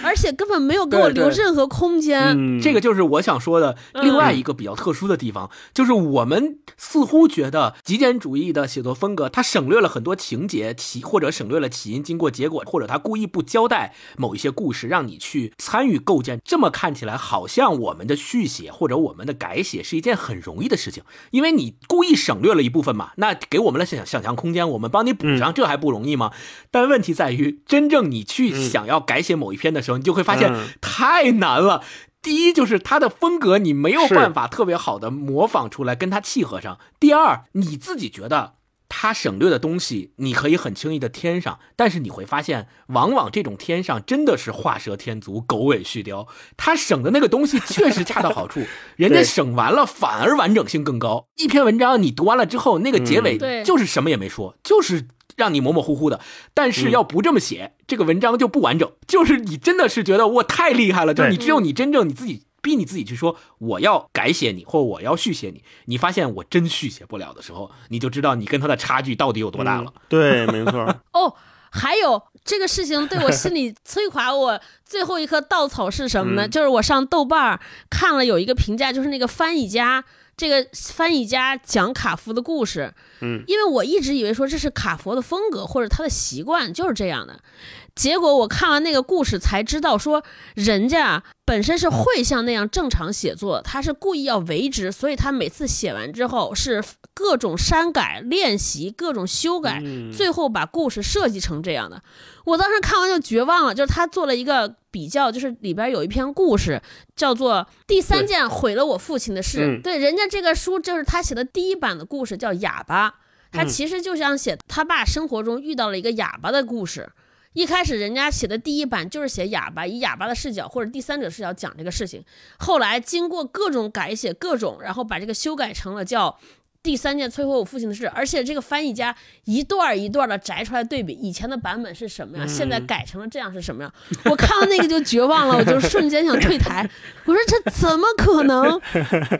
而且根本没有给我留任何空间。嗯，这个就是我想说的嗯另外一个比较特殊的地方，就是我们似乎觉得极简主义的写作风格，它省略了很多情节起，或者省略了起因、经过、结果，或者他故意不交代某一些故事，让你去参与构建。这么看起来，好像我们的续写或者我们的改写是一件很容易的事情，因为你故意省略了一部分嘛，那给我们的想想象空间，我们帮你补上，这还不容易吗？但问题在于，真正你去想要改写某一篇的时候，你就会发现嗯太难了。第一就是他的风格，你没有办法特别好的模仿出来，跟他契合上。第二，你自己觉得他省略的东西，你可以很轻易的添上，但是你会发现，往往这种添上真的是画蛇添足、狗尾续貂。他省的那个东西确实恰到好处，人家省完了反而完整性更高。一篇文章你读完了之后，那个结尾就是什么也没说，就是。让你模模糊糊的，但是要不这么写，这个文章就不完整。就是你真的是觉得我太厉害了，就是你只有你真正你自己逼你自己去说我要改写你，或我要续写你，你发现我真续写不了的时候，你就知道你跟他的差距到底有多大了。嗯对，没错。哦，还有这个事情对我心里摧垮我最后一颗稻草是什么呢？嗯就是我上豆瓣看了有一个评价，就是那个翻译家。这个翻译家讲卡夫的故事，嗯，因为我一直以为说这是卡佛的风格或者他的习惯就是这样的，结果我看完那个故事才知道说，人家本身是会像那样正常写作，他是故意要为之，所以他每次写完之后是各种删改、练习、各种修改，嗯最后把故事设计成这样的。我当时看完就绝望了，就是他做了一个比较，就是里边有一篇故事叫做《第三件毁了我父亲的事》。嗯对，人家这个书就是他写的第一版的故事，叫《哑巴》，他嗯其实就想写他爸生活中遇到了一个哑巴的故事。一开始人家写的第一版就是写哑巴，以哑巴的视角或者第三者视角讲这个事情。后来经过各种改写，各种，然后把这个修改成了叫第三件摧毁我父亲的事，而且这个翻译家一段一段的摘出来对比，以前的版本是什么样，现在改成了这样是什么样。我看到那个就绝望了，我就瞬间想退台。我说这怎么可能？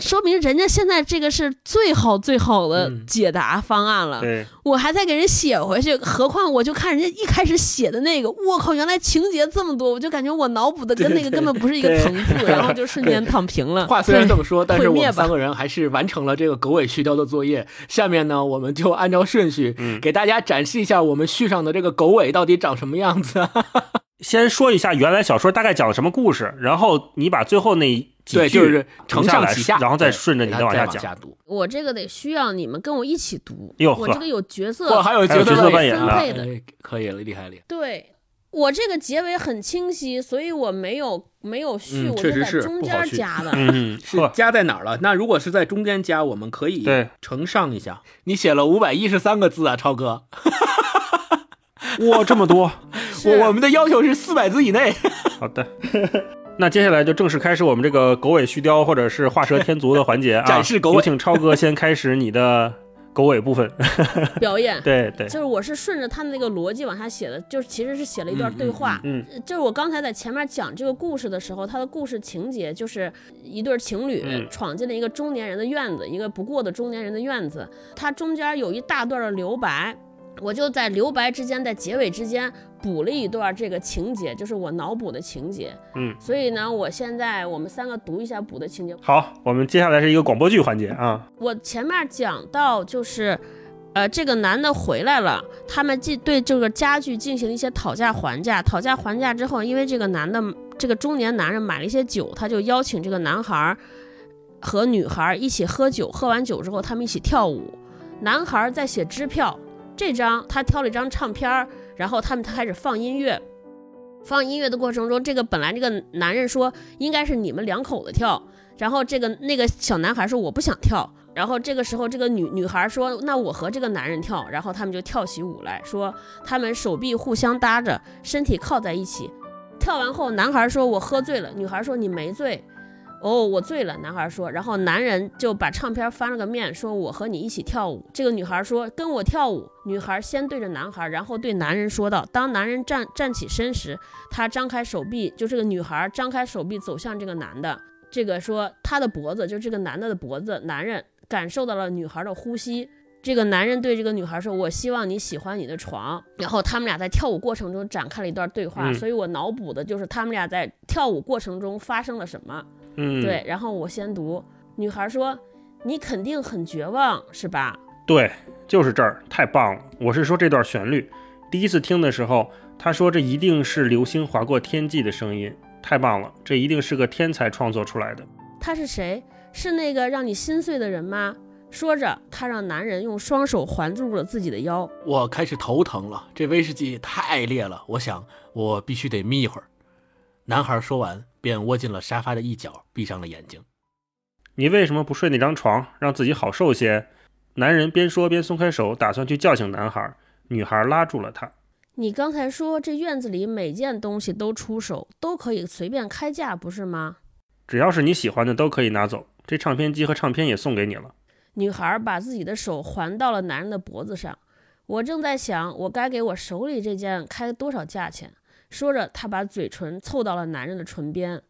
说明人家现在这个是最好最好的解答方案了。对，我还在给人写回去，何况我就看人家一开始写的那个，我靠，原来情节这么多，我就感觉我脑补的跟那个根本不是一个 层次，然后就瞬间躺平了。话虽然这么说，但是我们 三个人还是完成了这个狗尾续貂的作业。下面呢，我们就按照顺序嗯给大家展示一下我们续上的这个狗尾到底长什么样子。先说一下原来小说大概讲了什么故事，然后你把最后那几对，句就是承上启下，然后再顺着你再再往下讲。下读。我这个得需要你们跟我一起读，哟呵我这个有角色，嚯，还有角色扮演呢分配的。哎可以了，厉害厉害。对我这个结尾很清晰，所以我没有没有续，嗯我就在确实是中间不好续加的。嗯，是加在哪儿了？那如果是在中间加，我们可以对乘上一下。你写了五百一十三个字啊，超哥。哇，这么多，我我们的要求是四百字以内。好的。那接下来就正式开始我们这个狗尾续貂或者是画蛇添足的环节啊！展示狗尾有请超哥先开始你的狗尾部分。表演。对对，就是我是顺着他的那个逻辑往下写的，就是其实是写了一段对话。嗯呃就是我刚才在前面讲这个故事的时候，他的故事情节就是一对情侣嗯闯进了一个中年人的院子，一个不过的中年人的院子。它中间有一大段的留白，我就在留白之间，在结尾之间补了一段这个情节，就是我脑补的情节。嗯，所以呢，我现在我们三个读一下补的情节。好，我们接下来是一个广播剧环节啊。我前面讲到就是，呃，这个男的回来了，他们进对这个家具进行了一些讨价还价，讨价还价之后，因为这个男的这个中年男人买了一些酒，他就邀请这个男孩儿和女孩儿一起喝酒，喝完酒之后他们一起跳舞，男孩儿在写支票，这张他挑了一张唱片儿，然后他们开始放音乐。放音乐的过程中，这个本来这个男人说应该是你们两口子跳，然后这个那个小男孩说我不想跳，然后这个时候这个女女孩说那我和这个男人跳，然后他们就跳起舞来，说他们手臂互相搭着，身体靠在一起。跳完后，男孩说我喝醉了，女孩说你没醉。哦，我醉了。男孩说，然后男人就把唱片翻了个面，说我和你一起跳舞。这个女孩说跟我跳舞。女孩先对着男孩，然后对男人说道。当男人站站起身时，他张开手臂，就这个女孩张开手臂走向这个男的。这个说他的脖子，就这个男的的脖子。男人感受到了女孩的呼吸。这个男人对这个女孩说：“我希望你喜欢你的床。”然后他们俩在跳舞过程中展开了一段对话，所以我脑补的就是他们俩在跳舞过程中发生了什么。嗯，对。然后我先读，女孩说：“你肯定很绝望，是吧？”对，就是这儿，太棒了。我是说这段旋律，第一次听的时候，他说这一定是流星划过天际的声音，太棒了，这一定是个天才创作出来的。他是谁？是那个让你心碎的人吗？说着，他让男人用双手环住了自己的腰。我开始头疼了，这威士忌太烈了，我想我必须得眯一会儿。男孩说完，便窝进了沙发的一角，闭上了眼睛。你为什么不睡那张床，让自己好受些？男人边说边松开手，打算去叫醒男孩。女孩拉住了他。你刚才说这院子里每件东西都出手，都可以随便开价，不是吗？只要是你喜欢的，都可以拿走。这唱片机和唱片也送给你了。女孩把自己的手环到了男人的脖子上。我正在想，我该给我手里这件开多少价钱。说着，他把嘴唇凑到了男人的唇边。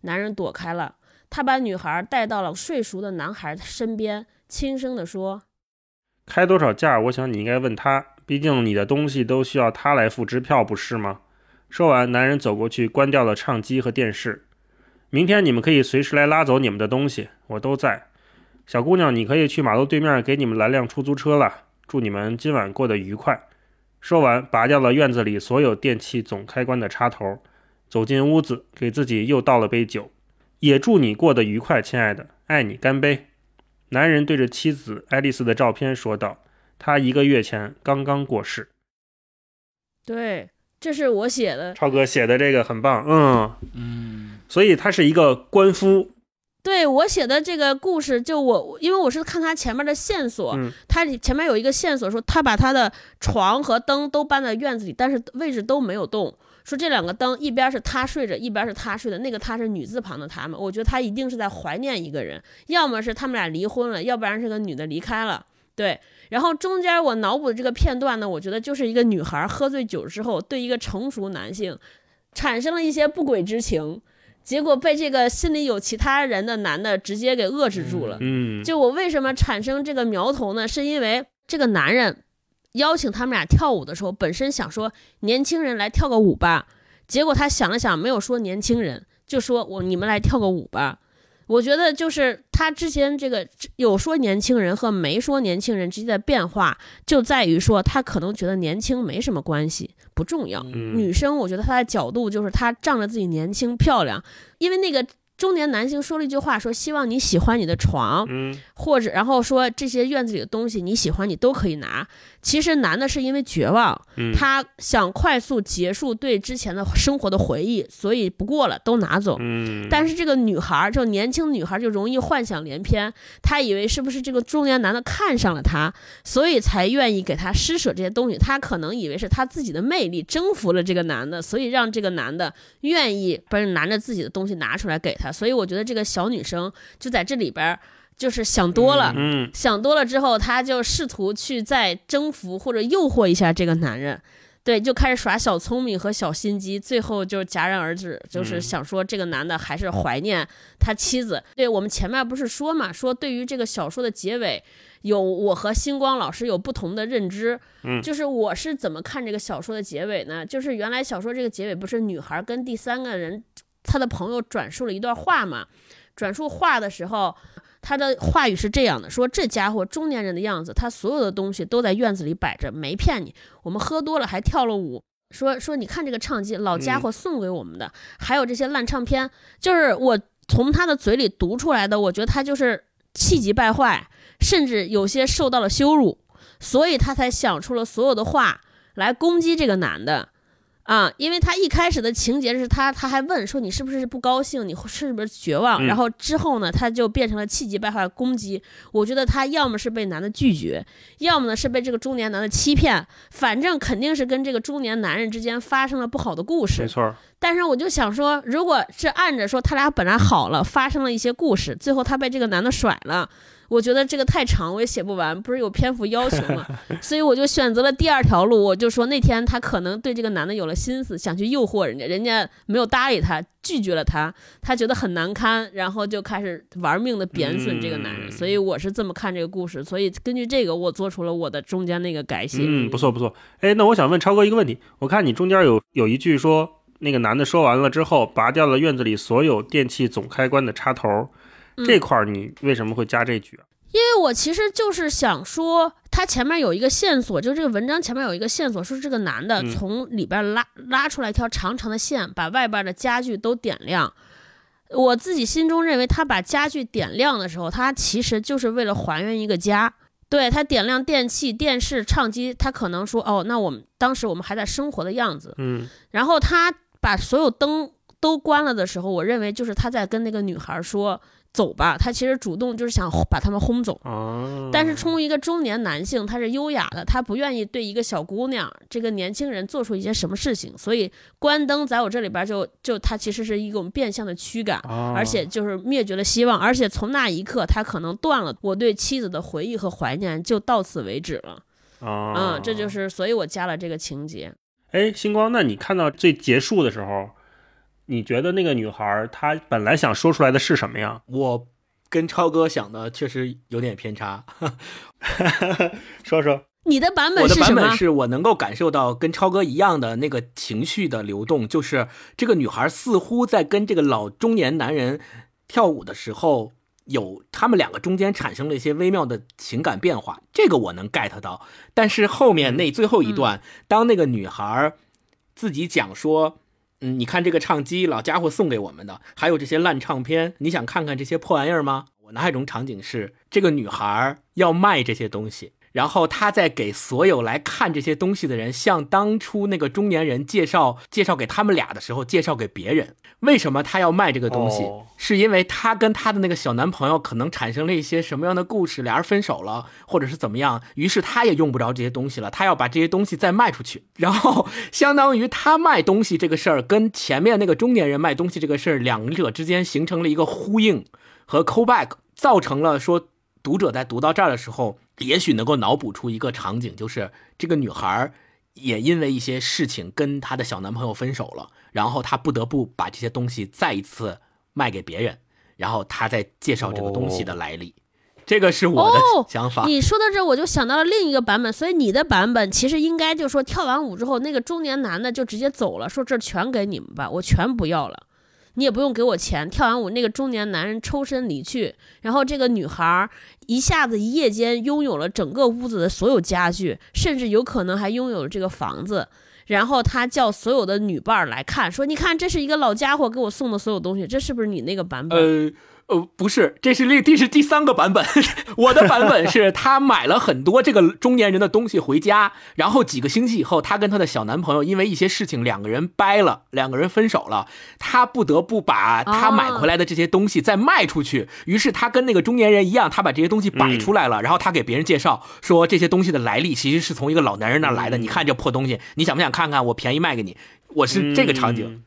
男人躲开了。他把女孩带到了睡熟的男孩身边，轻声地说：“开多少价？我想你应该问他。毕竟你的东西都需要他来付支票，不是吗？”说完，男人走过去，关掉了唱机和电视。明天你们可以随时来拉走你们的东西，我都在。小姑娘，你可以去马路对面给你们拦辆出租车了。祝你们今晚过得愉快。说完，拔掉了院子里所有电器总开关的插头，走进屋子，给自己又倒了杯酒。也祝你过得愉快，亲爱的，爱你，干杯。男人对着妻子爱丽丝的照片说道：“他一个月前刚刚过世。”对，这是我写的。超哥写的这个很棒，嗯嗯，所以他是一个官夫。对我写的这个故事，就我，因为我是看他前面的线索，他前面有一个线索说他把他的床和灯都搬在院子里，但是位置都没有动。说这两个灯一边是他睡着，一边是他睡的，那个他是女字旁的他们。我觉得他一定是在怀念一个人，要么是他们俩离婚了，要不然是个女的离开了。对，然后中间我脑补的这个片段呢，我觉得就是一个女孩喝醉酒之后对一个成熟男性产生了一些不轨之情。结果被这个心里有其他人的男的直接给遏制住了。嗯，就我为什么产生这个苗头呢？是因为这个男人邀请他们俩跳舞的时候，本身想说年轻人来跳个舞吧，结果他想了想，没有说年轻人，就说我你们来跳个舞吧。我觉得就是他之前这个有说年轻人和没说年轻人之间的变化，就在于说他可能觉得年轻没什么关系，不重要。女生，我觉得她的角度就是她仗着自己年轻漂亮，因为那个。中年男性说了一句话，说希望你喜欢你的床，嗯，或者然后说这些院子里的东西你喜欢你都可以拿。其实男的是因为绝望，他想快速结束对之前的生活的回忆，所以不过了都拿走。嗯，但是这个女孩就年轻女孩就容易幻想连篇，她以为是不是这个中年男的看上了她，所以才愿意给她施舍这些东西。她可能以为是她自己的魅力征服了这个男的，所以让这个男的愿意不是拿着自己的东西拿出来给她。所以我觉得这个小女生就在这里边，就是想多了，嗯，想多了之后，她就试图去再征服或者诱惑一下这个男人，对，就开始耍小聪明和小心机，最后就戛然而止，就是想说这个男的还是怀念他妻子。对我们前面不是说嘛，说对于这个小说的结尾，有我和星光老师有不同的认知，嗯，就是我是怎么看这个小说的结尾呢？就是原来小说这个结尾不是女孩跟第三个人。他的朋友转述了一段话嘛？转述话的时候，他的话语是这样的：说这家伙中年人的样子，他所有的东西都在院子里摆着，没骗你。我们喝多了还跳了舞。说说你看这个唱机，老家伙送给我们的，还有这些烂唱片，就是我从他的嘴里读出来的。我觉得他就是气急败坏，甚至有些受到了羞辱，所以他才想出了所有的话来攻击这个男的。啊，因为他一开始的情节是他他还问说你是不是不高兴，你是不是绝望？嗯然后之后呢，他就变成了气急败坏攻击。我觉得他要么是被男的拒绝，要么呢是被这个中年男的欺骗，反正肯定是跟这个中年男人之间发生了不好的故事没。错，但是我就想说，如果是按着说他俩本来好了，发生了一些故事，最后他被这个男的甩了，我觉得这个太长，我也写不完，不是有篇幅要求吗？所以我就选择了第二条路，我就说那天他可能对这个男的有了心思，想去诱惑人家，人家没有搭理他，拒绝了他，他觉得很难堪，然后就开始玩命的贬损这个男人。嗯所以我是这么看这个故事，所以根据这个，我做出了我的中间那个改写。嗯，不错不错。哎，那我想问超哥一个问题，我看你中间有有一句说，那个男的说完了之后，拔掉了院子里所有电器总开关的插头，嗯这块儿你为什么会加这句啊？因为我其实就是想说，他前面有一个线索，就这个文章前面有一个线索，说这个男的嗯从里边拉、拉出来一条长长的线，把外边的家具都点亮。我自己心中认为，他把家具点亮的时候，他其实就是为了还原一个家。对他点亮电器、电视、唱机，他可能说：“哦，那我们当时我们还在生活的样子。”嗯然后他把所有灯都关了的时候，我认为就是他在跟那个女孩说走吧。他其实主动就是想把他们轰走。哦，但是冲一个中年男性，他是优雅的，他不愿意对一个小姑娘、这个年轻人做出一些什么事情，所以关灯在我这里边就就他其实是一种变相的驱赶。哦而且就是灭绝了希望，而且从那一刻，他可能断了我对妻子的回忆和怀念，就到此为止了。啊，嗯，这就是，所以我加了这个情节。哎，星光，那你看到最结束的时候，你觉得那个女孩她本来想说出来的是什么呀？我跟超哥想的确实有点偏差。说说。你的版本我的是什么？版本是我能够感受到跟超哥一样的那个情绪的流动，就是这个女孩似乎在跟这个老中年男人跳舞的时候，有他们两个中间产生了一些微妙的情感变化，这个我能 get 到。但是后面那最后一段，当那个女孩自己讲说。嗯，你看这个唱机，老家伙送给我们的，还有这些烂唱片，你想看看这些破玩意儿吗？我脑海中场景是这个女孩要卖这些东西，然后他在给所有来看这些东西的人，像当初那个中年人介绍介绍给他们俩的时候，介绍给别人。为什么他要卖这个东西？哦是因为他跟他的那个小男朋友可能产生了一些什么样的故事，俩人分手了，或者是怎么样，于是他也用不着这些东西了，他要把这些东西再卖出去，然后相当于他卖东西这个事儿跟前面那个中年人卖东西这个事儿，两者之间形成了一个呼应和 callback，造成了说读者在读到这儿的时候，也许能够脑补出一个场景，就是这个女孩也因为一些事情跟她的小男朋友分手了，然后她不得不把这些东西再一次卖给别人，然后她再介绍这个东西的来历。这个是我哦的想法。你说到这，我就想到了另一个版本，所以你的版本其实应该就说跳完舞之后，那个中年男的就直接走了，说这全给你们吧，我全不要了，你也不用给我钱。跳完舞，那个中年男人抽身离去，然后这个女孩一下子一夜间拥有了整个屋子的所有家具，甚至有可能还拥有了这个房子。然后他叫所有的女伴儿来看，说：“你看，这是一个老家伙给我送的所有东西，这是不是你那个版本？”呃，不是，这是另这是第三个版本。我的版本是他买了很多这个中年人的东西回家，然后几个星期以后，他跟他的小男朋友因为一些事情，两个人掰了，两个人分手了，他不得不把他买回来的这些东西再卖出去。于是他跟那个中年人一样，他把这些东西摆出来了，然后他给别人介绍说这些东西的来历其实是从一个老男人那儿来的。你看这破东西，你想不想看看？我便宜卖给你。我是这个场景。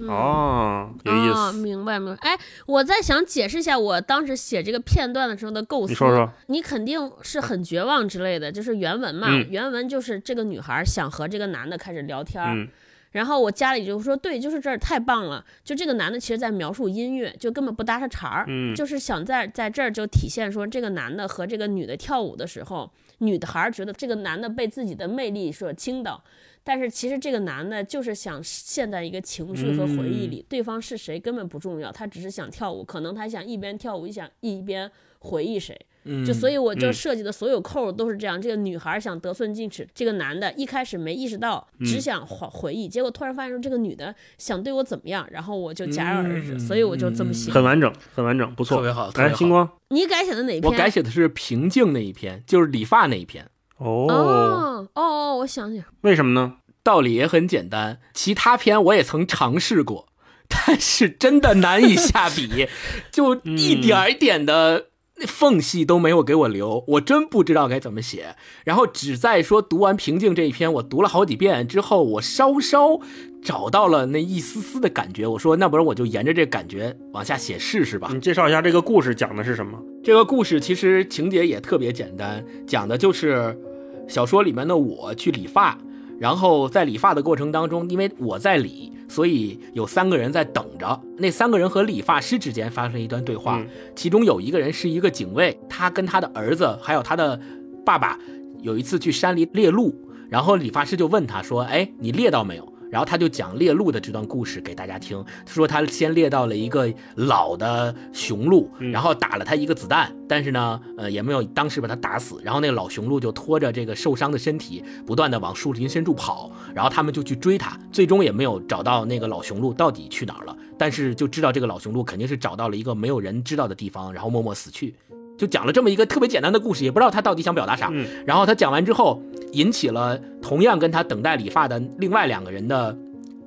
嗯哦，有意啊，思。明白明白。哎，我在想解释一下我当时写这个片段的时候的构思。你说说。你肯定是很绝望之类的，就是原文嘛。嗯原文就是这个女孩想和这个男的开始聊天然后我家里就说对，就是这儿太棒了。就这个男的其实在描述音乐，就根本不搭上茬儿，嗯就是想在在这儿就体现说这个男的和这个女的跳舞的时候，女孩儿觉得这个男的被自己的魅力所倾倒。但是其实这个男的就是想陷在一个情绪和回忆里，对方是谁根本不重要，他只是想跳舞，可能他想一边跳舞一想一边回忆谁，嗯，就所以我就嗯设计的所有扣都是这样。这个女孩想得寸进尺，这个男的一开始没意识到，嗯只想回回忆，结果突然发现说这个女的想对我怎么样，然后我就戛然而止，嗯所以我就这么写。很完整，很完整，不错。特别好特别星光。你改写的哪篇？我改写的是平静那一篇，就是理发那一篇。哦，哦哦哦，我想想，为什么呢？道理也很简单，其他篇我也曾尝试过，但是真的难以下笔，就一点一点的缝隙都没有给我留，我真不知道该怎么写。然后只在说读完《平静》这一篇，我读了好几遍之后，我稍稍找到了那一丝丝的感觉。我说，那不然我就沿着这感觉往下写试试吧。你介绍一下这个故事讲的是什么？这个故事其实情节也特别简单，讲的就是小说里面的我去理发。然后在理发的过程当中，因为我在理，所以有三个人在等着。那三个人和理发师之间发生一段对话，其中有一个人是一个警卫，他跟他的儿子还有他的爸爸有一次去山里猎鹿，然后理发师就问他说：“哎，你猎到没有？”然后他就讲猎鹿的这段故事给大家听。他说他先猎到了一个老的雄鹿，然后打了他一个子弹，但是呢，呃，也没有当时把他打死。然后那个老雄鹿就拖着这个受伤的身体，不断的往树林深处跑。然后他们就去追他，最终也没有找到那个老雄鹿到底去哪儿了。但是就知道这个老雄鹿肯定是找到了一个没有人知道的地方，然后默默死去。就讲了这么一个特别简单的故事，也不知道他到底想表达啥。然后他讲完之后，引起了同样跟他等待理发的另外两个人的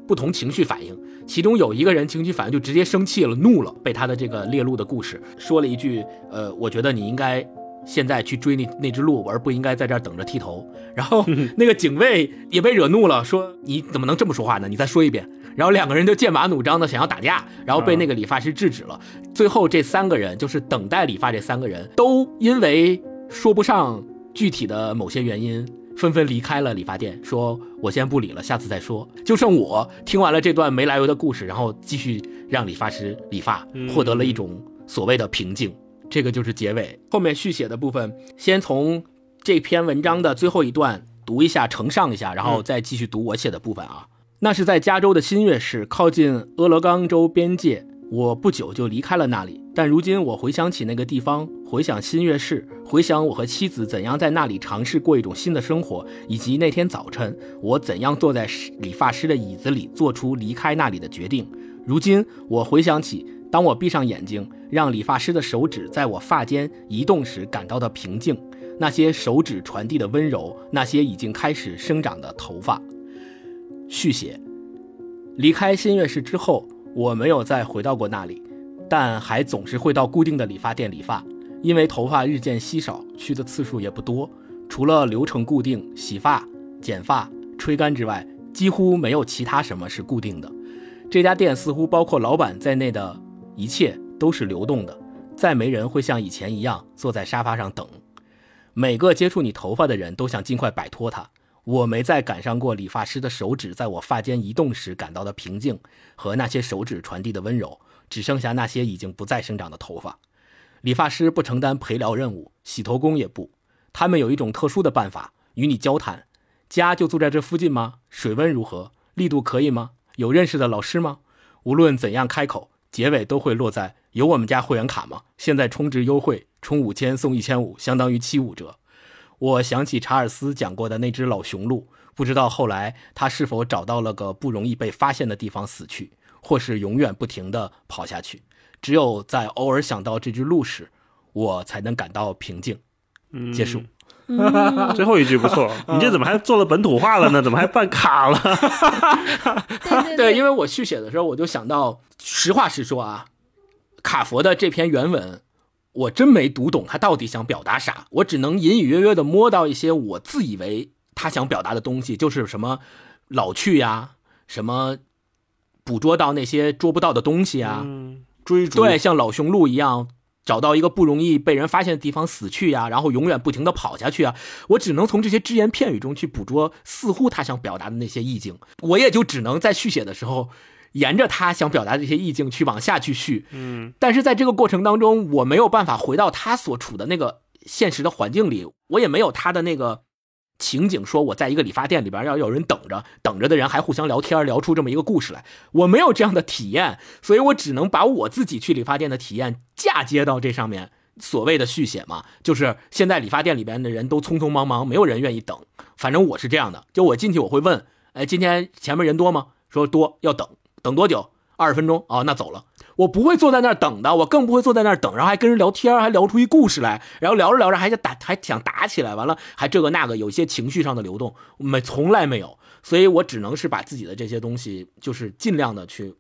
不同情绪反应。其中有一个人情绪反应就直接生气了，怒了，被他的这个猎鹿的故事说了一句：“呃，我觉得你应该现在去追那那只鹿，而不应该在这儿等着剃头。”然后那个警卫也被惹怒了，说：“你怎么能这么说话呢？你再说一遍。”然后两个人就剑拔弩张的想要打架，然后被那个理发师制止了。最后这三个人就是等待理发，这三个人都因为说不上具体的某些原因，纷纷离开了理发店，说我先不理了，下次再说。就剩我听完了这段没来由的故事，然后继续让理发师理发，获得了一种所谓的平静。这个就是结尾，后面续写的部分，先从这篇文章的最后一段读一下，呈上一下，然后再继续读我写的部分啊。那是在加州的新月市，靠近俄勒冈州边界。我不久就离开了那里，但如今我回想起那个地方，回想新月市，回想我和妻子怎样在那里尝试过一种新的生活，以及那天早晨我怎样坐在理发师的椅子里做出离开那里的决定。如今我回想起，当我闭上眼睛，让理发师的手指在我发间移动时感到的平静，那些手指传递的温柔，那些已经开始生长的头发。续写：离开新月市之后，我没有再回到过那里，但还总是会到固定的理发店理发。因为头发日渐稀少，去的次数也不多，除了流程固定、洗发、剪发、吹干之外，几乎没有其他什么是固定的。这家店似乎包括老板在内的一切都是流动的，再没人会像以前一样坐在沙发上等。每个接触你头发的人都想尽快摆脱它。我没再赶上过理发师的手指在我发间移动时感到的平静和那些手指传递的温柔，只剩下那些已经不再生长的头发。理发师不承担陪聊任务，洗头工也不。他们有一种特殊的办法与你交谈。家就住在这附近吗？水温如何？力度可以吗？有认识的老师吗？无论怎样开口，结尾都会落在有我们家会员卡吗？现在充值优惠，充五千送一千五，相当于七五折。我想起查尔斯讲过的那只老雄鹿，不知道后来他是否找到了个不容易被发现的地方死去，或是永远不停地跑下去。只有在偶尔想到这只鹿时，我才能感到平静。结束。最后一句不错，你这怎么还做了本土化了呢？怎么还办卡了？对，因为我续写的时候，我就想到，实话实说啊，卡佛的这篇原文。我真没读懂他到底想表达啥，我只能隐隐约约的摸到一些我自以为他想表达的东西，就是什么老去呀，什么捕捉到那些捉不到的东西啊，追逐，对，像老雄鹿一样找到一个不容易被人发现的地方死去呀，然后永远不停的跑下去啊，我只能从这些只言片语中去捕捉似乎他想表达的那些意境，我也就只能在续写的时候。沿着他想表达的这些意境去往下去续，嗯，但是在这个过程当中，我没有办法回到他所处的那个现实的环境里，我也没有他的那个情景，说我在一个理发店里边要有人等着，等着的人还互相聊天，聊出这么一个故事来，我没有这样的体验，所以我只能把我自己去理发店的体验嫁接到这上面，所谓的续写嘛，就是现在理发店里边的人都匆匆忙忙，没有人愿意等，反正我是这样的，就我进去我会问，哎，今天前面人多吗？说多，要等。等多久？二十分钟啊，那走了。我不会坐在那儿等的，我更不会坐在那儿等，然后还跟人聊天，还聊出一故事来，然后聊着聊着还想打，还想打起来，完了还这个那个，有一些情绪上的流动，没从来没有。所以我只能是把自己的这些东西，就是尽量的去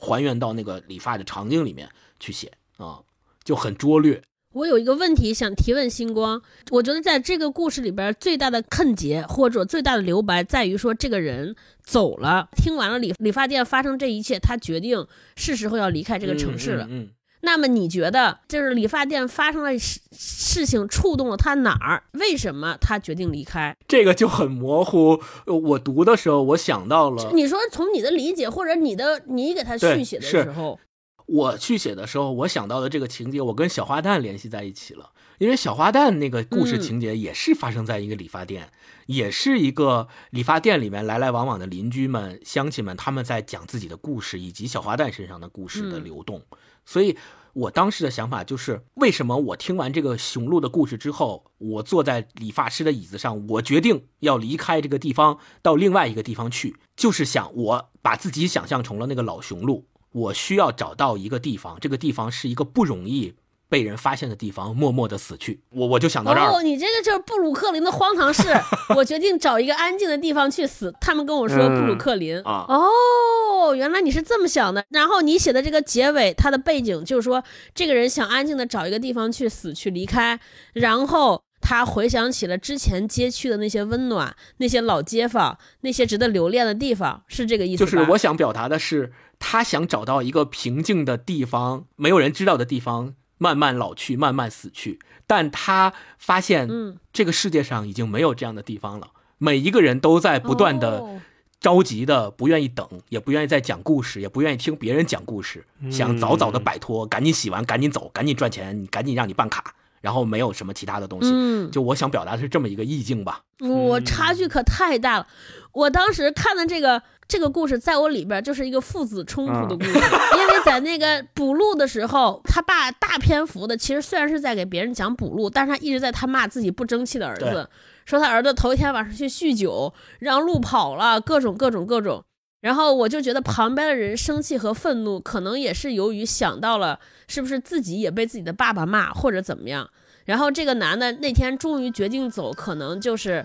还原到那个理发的场景里面去写啊，就很拙劣。我有一个问题想提问星光，我觉得在这个故事里边最大的坑结或者最大的留白在于说这个人走了，听完了理理发店发生这一切，他决定是时候要离开这个城市了。嗯，嗯那么你觉得，就是理发店发生了事事情触动了他哪儿？为什么他决定离开？这个就很模糊。呃我读的时候，我想到了，你说从你的理解或者你的你给他续写的时候，我去写的时候，我想到的这个情节，我跟小花旦联系在一起了。因为小花旦那个故事情节也是发生在一个理发店，也是一个理发店里面来来往往的邻居们、乡亲们，他们在讲自己的故事，以及小花旦身上的故事的流动。所以我当时的想法就是，为什么我听完这个雄鹿的故事之后，我坐在理发师的椅子上，我决定要离开这个地方，到另外一个地方去，就是想我把自己想象成了那个老雄鹿，我需要找到一个地方，这个地方是一个不容易被人发现的地方，默默的死去。我我就想到这儿你这个就是布鲁克林的荒唐事。我决定找一个安静的地方去死。他们跟我说嗯布鲁克林。啊哦，原来你是这么想的。然后你写的这个结尾，它的背景就是说，这个人想安静的找一个地方去死去离开，然后他回想起了之前街区的那些温暖，那些老街坊，那些值得留恋的地方，是这个意思吧？就是我想表达的是，他想找到一个平静的地方，没有人知道的地方，慢慢老去，慢慢死去。但他发现，嗯，这个世界上已经没有这样的地方了。每一个人都在不断的哦着急的，不愿意等，也不愿意再讲故事，也不愿意听别人讲故事，想早早的摆脱，赶紧洗完，赶紧走，赶紧赚钱，你赶紧让你办卡，然后没有什么其他的东西。嗯，就我想表达的是这么一个意境吧。我差距可太大了。我当时看的这个这个故事，在我里边就是一个父子冲突的故事，因为在那个补录的时候，他爸大篇幅的其实虽然是在给别人讲补录，但是他一直在他骂自己不争气的儿子，说他儿子头一天晚上去酗酒，让路跑了，各种各种各种。然后我就觉得旁边的人生气和愤怒，可能也是由于想到了是不是自己也被自己的爸爸骂或者怎么样。然后这个男的那天终于决定走，可能就是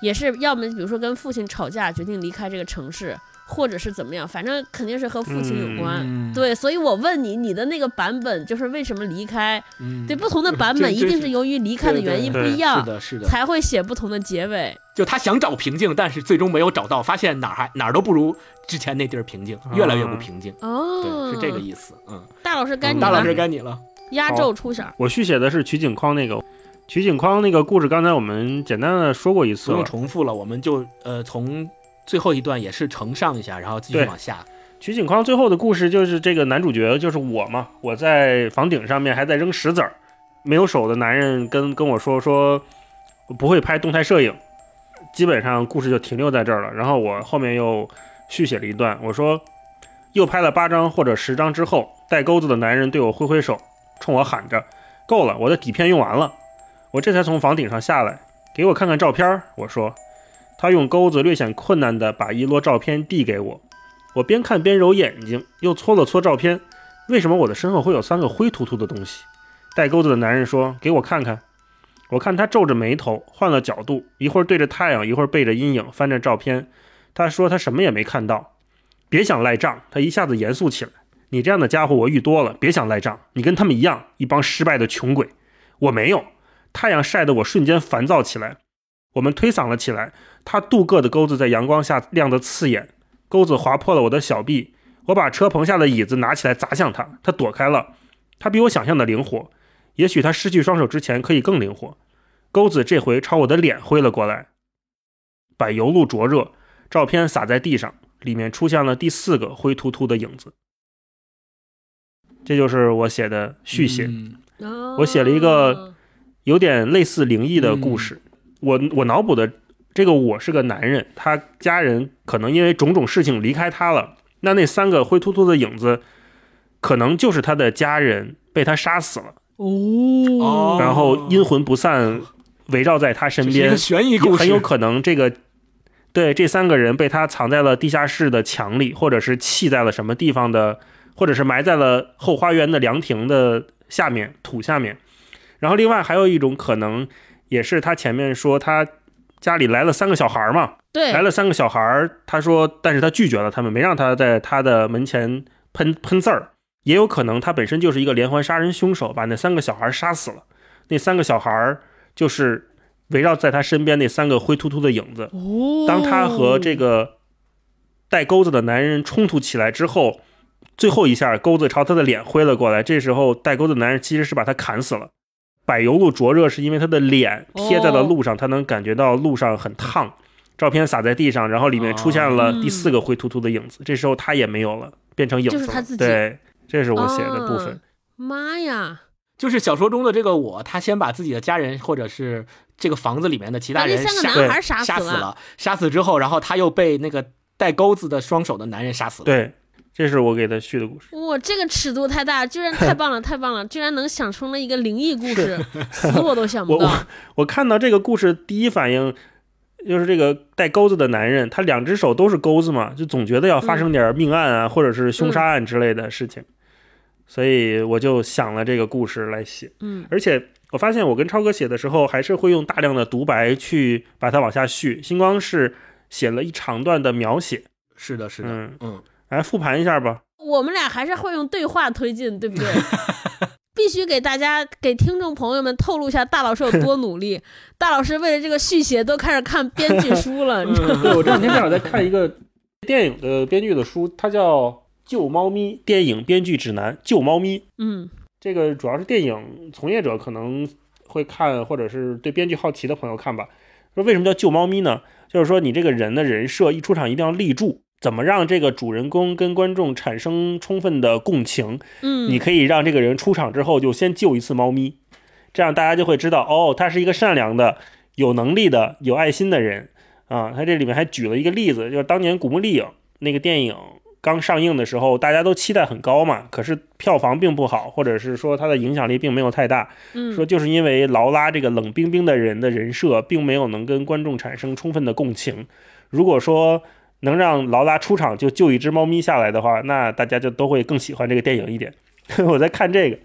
也是要么比如说跟父亲吵架，决定离开这个城市，或者是怎么样，反正肯定是和父亲有关。嗯对，所以我问你，你的那个版本就是为什么离开？嗯对，不同的版本一定是由于离开的原因不一样是，的，是的。才会写不同的结尾。就他想找平静，但是最终没有找到，发现哪儿还哪儿都不如之前那地儿平静，越来越不平静。哦，对，是这个意思。嗯，大老师该你了大老，师该你了。压轴出色。我续写的是取景框那个，取景框那个故事，刚才我们简单的说过一次不用。重复了，我们就呃从最后一段也是承上一下，然后继续往下。取景框最后的故事就是这个男主角就是我嘛，我在房顶上面还在扔石子儿，没有手的男人跟跟我说说我不会拍动态摄影，基本上故事就停留在这儿了。然后我后面又续写了一段，我说又拍了八张或者十张之后，带钩子的男人对我挥挥手，冲我喊着够了，我的底片用完了。我这才从房顶上下来，给我看看照片。我说，他用钩子略显困难地把一摞照片递给我。我边看边揉眼睛，又搓了搓照片。为什么我的身后会有三个灰秃秃的东西？带钩子的男人说：“给我看看。”我看他皱着眉头，换了角度，一会儿对着太阳，一会儿背着阴影，翻着照片。他说他什么也没看到。别想赖账，他一下子严肃起来。你这样的家伙我遇多了，别想赖账。你跟他们一样，一帮失败的穷鬼。我没有。太阳晒得我瞬间烦躁起来。我们推搡了起来。他镀铬的钩子在阳光下亮得刺眼。钩子划破了我的小臂，我把车棚下的椅子拿起来砸向他，他躲开了。他比我想象的灵活，也许他失去双手之前可以更灵活。钩子这回朝我的脸挥了过来，把油路灼热，照片洒在地上，里面出现了第四个灰秃秃的影子。这就是我写的续写，嗯我写了一个有点类似灵异的故事。我我脑补的这个我是个男人，他家人可能因为种种事情离开他了。那那三个灰秃秃的影子，可能就是他的家人被他杀死了，哦，然后阴魂不散，围绕在他身边。悬疑故事，很有可能这个对这三个人被他藏在了地下室的墙里，或者是砌在了什么地方的，或者是埋在了后花园的凉亭的下面土下面。然后另外还有一种可能，也是他前面说他家里来了三个小孩儿嘛，对，来了三个小孩儿，他说，但是他拒绝了他们，没让他在他的门前喷喷字儿。也有可能他本身就是一个连环杀人凶手，把那三个小孩杀死了。那三个小孩就是围绕在他身边那三个灰秃秃的影子。哦，当他和这个带钩子的男人冲突起来之后，最后一下钩子朝他的脸挥了过来。这时候带钩子的男人其实是把他砍死了。柏油路灼热是因为他的脸贴在了路上，他能感觉到路上很烫。照片洒在地上，然后里面出现了第四个灰秃秃的影子。这时候他也没有了，变成影子了。就是他自己对，这是我写的部分。啊妈呀！就是小说中的这个我，他先把自己的家人或者是这个房子里面的其他人杀三个男孩杀死了杀死了，杀死之后，然后他又被那个带钩子的双手的男人杀死了。对，这是我给他续的故事。哇，这个尺度太大，居然太棒了，太棒了！居然能想出了一个灵异故事，死我都想不到。我我我看到这个故事，第一反应就是这个带钩子的男人，他两只手都是钩子嘛，就总觉得要发生点命案啊，或者是凶杀案之类的事情，所以我就想了这个故事来写。嗯，而且我发现我跟超哥写的时候，还是会用大量的独白去把它往下续。星光是写了一长段的描写，是的，是的，嗯嗯，来复盘一下吧。我们俩还是会用对话推进，对不对？必须给大家、给听众朋友们透露一下大老师有多努力。大老师为了这个续写，都开始看编剧书了，你知道吗？对，我这两天正好在看一个电影的编剧的书，它叫《救猫咪电影编剧指南》，救猫咪。嗯这个主要是电影从业者可能会看，或者是对编剧好奇的朋友看吧。说为什么叫救猫咪呢？就是说你这个人的人设一出场一定要立住，怎么让这个主人公跟观众产生充分的共情？嗯，你可以让这个人出场之后就先救一次猫咪，这样大家就会知道哦，他是一个善良的、有能力的、有爱心的人啊。他这里面还举了一个例子，就是当年《古墓丽影》那个电影刚上映的时候，大家都期待很高嘛，可是票房并不好，或者是说它的影响力并没有太大。嗯说就是因为劳拉这个冷冰冰的人的人设，并没有能跟观众产生充分的共情。如果说能让劳拉出场就救一只猫咪下来的话，那大家就都会更喜欢这个电影一点。我在看这个，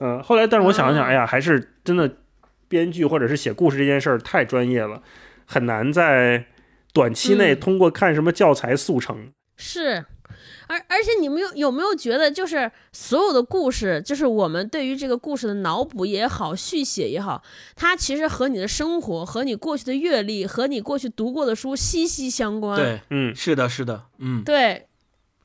嗯，后来但是我想了想，啊哎呀，还是真的编剧或者是写故事这件事儿太专业了，很难在短期内嗯通过看什么教材速成。是，而而且你们有有没有觉得，就是所有的故事，就是我们对于这个故事的脑补也好，续写也好，它其实和你的生活、和你过去的阅历、和你过去读过的书息息相关。对，嗯，是的，是的，嗯，对，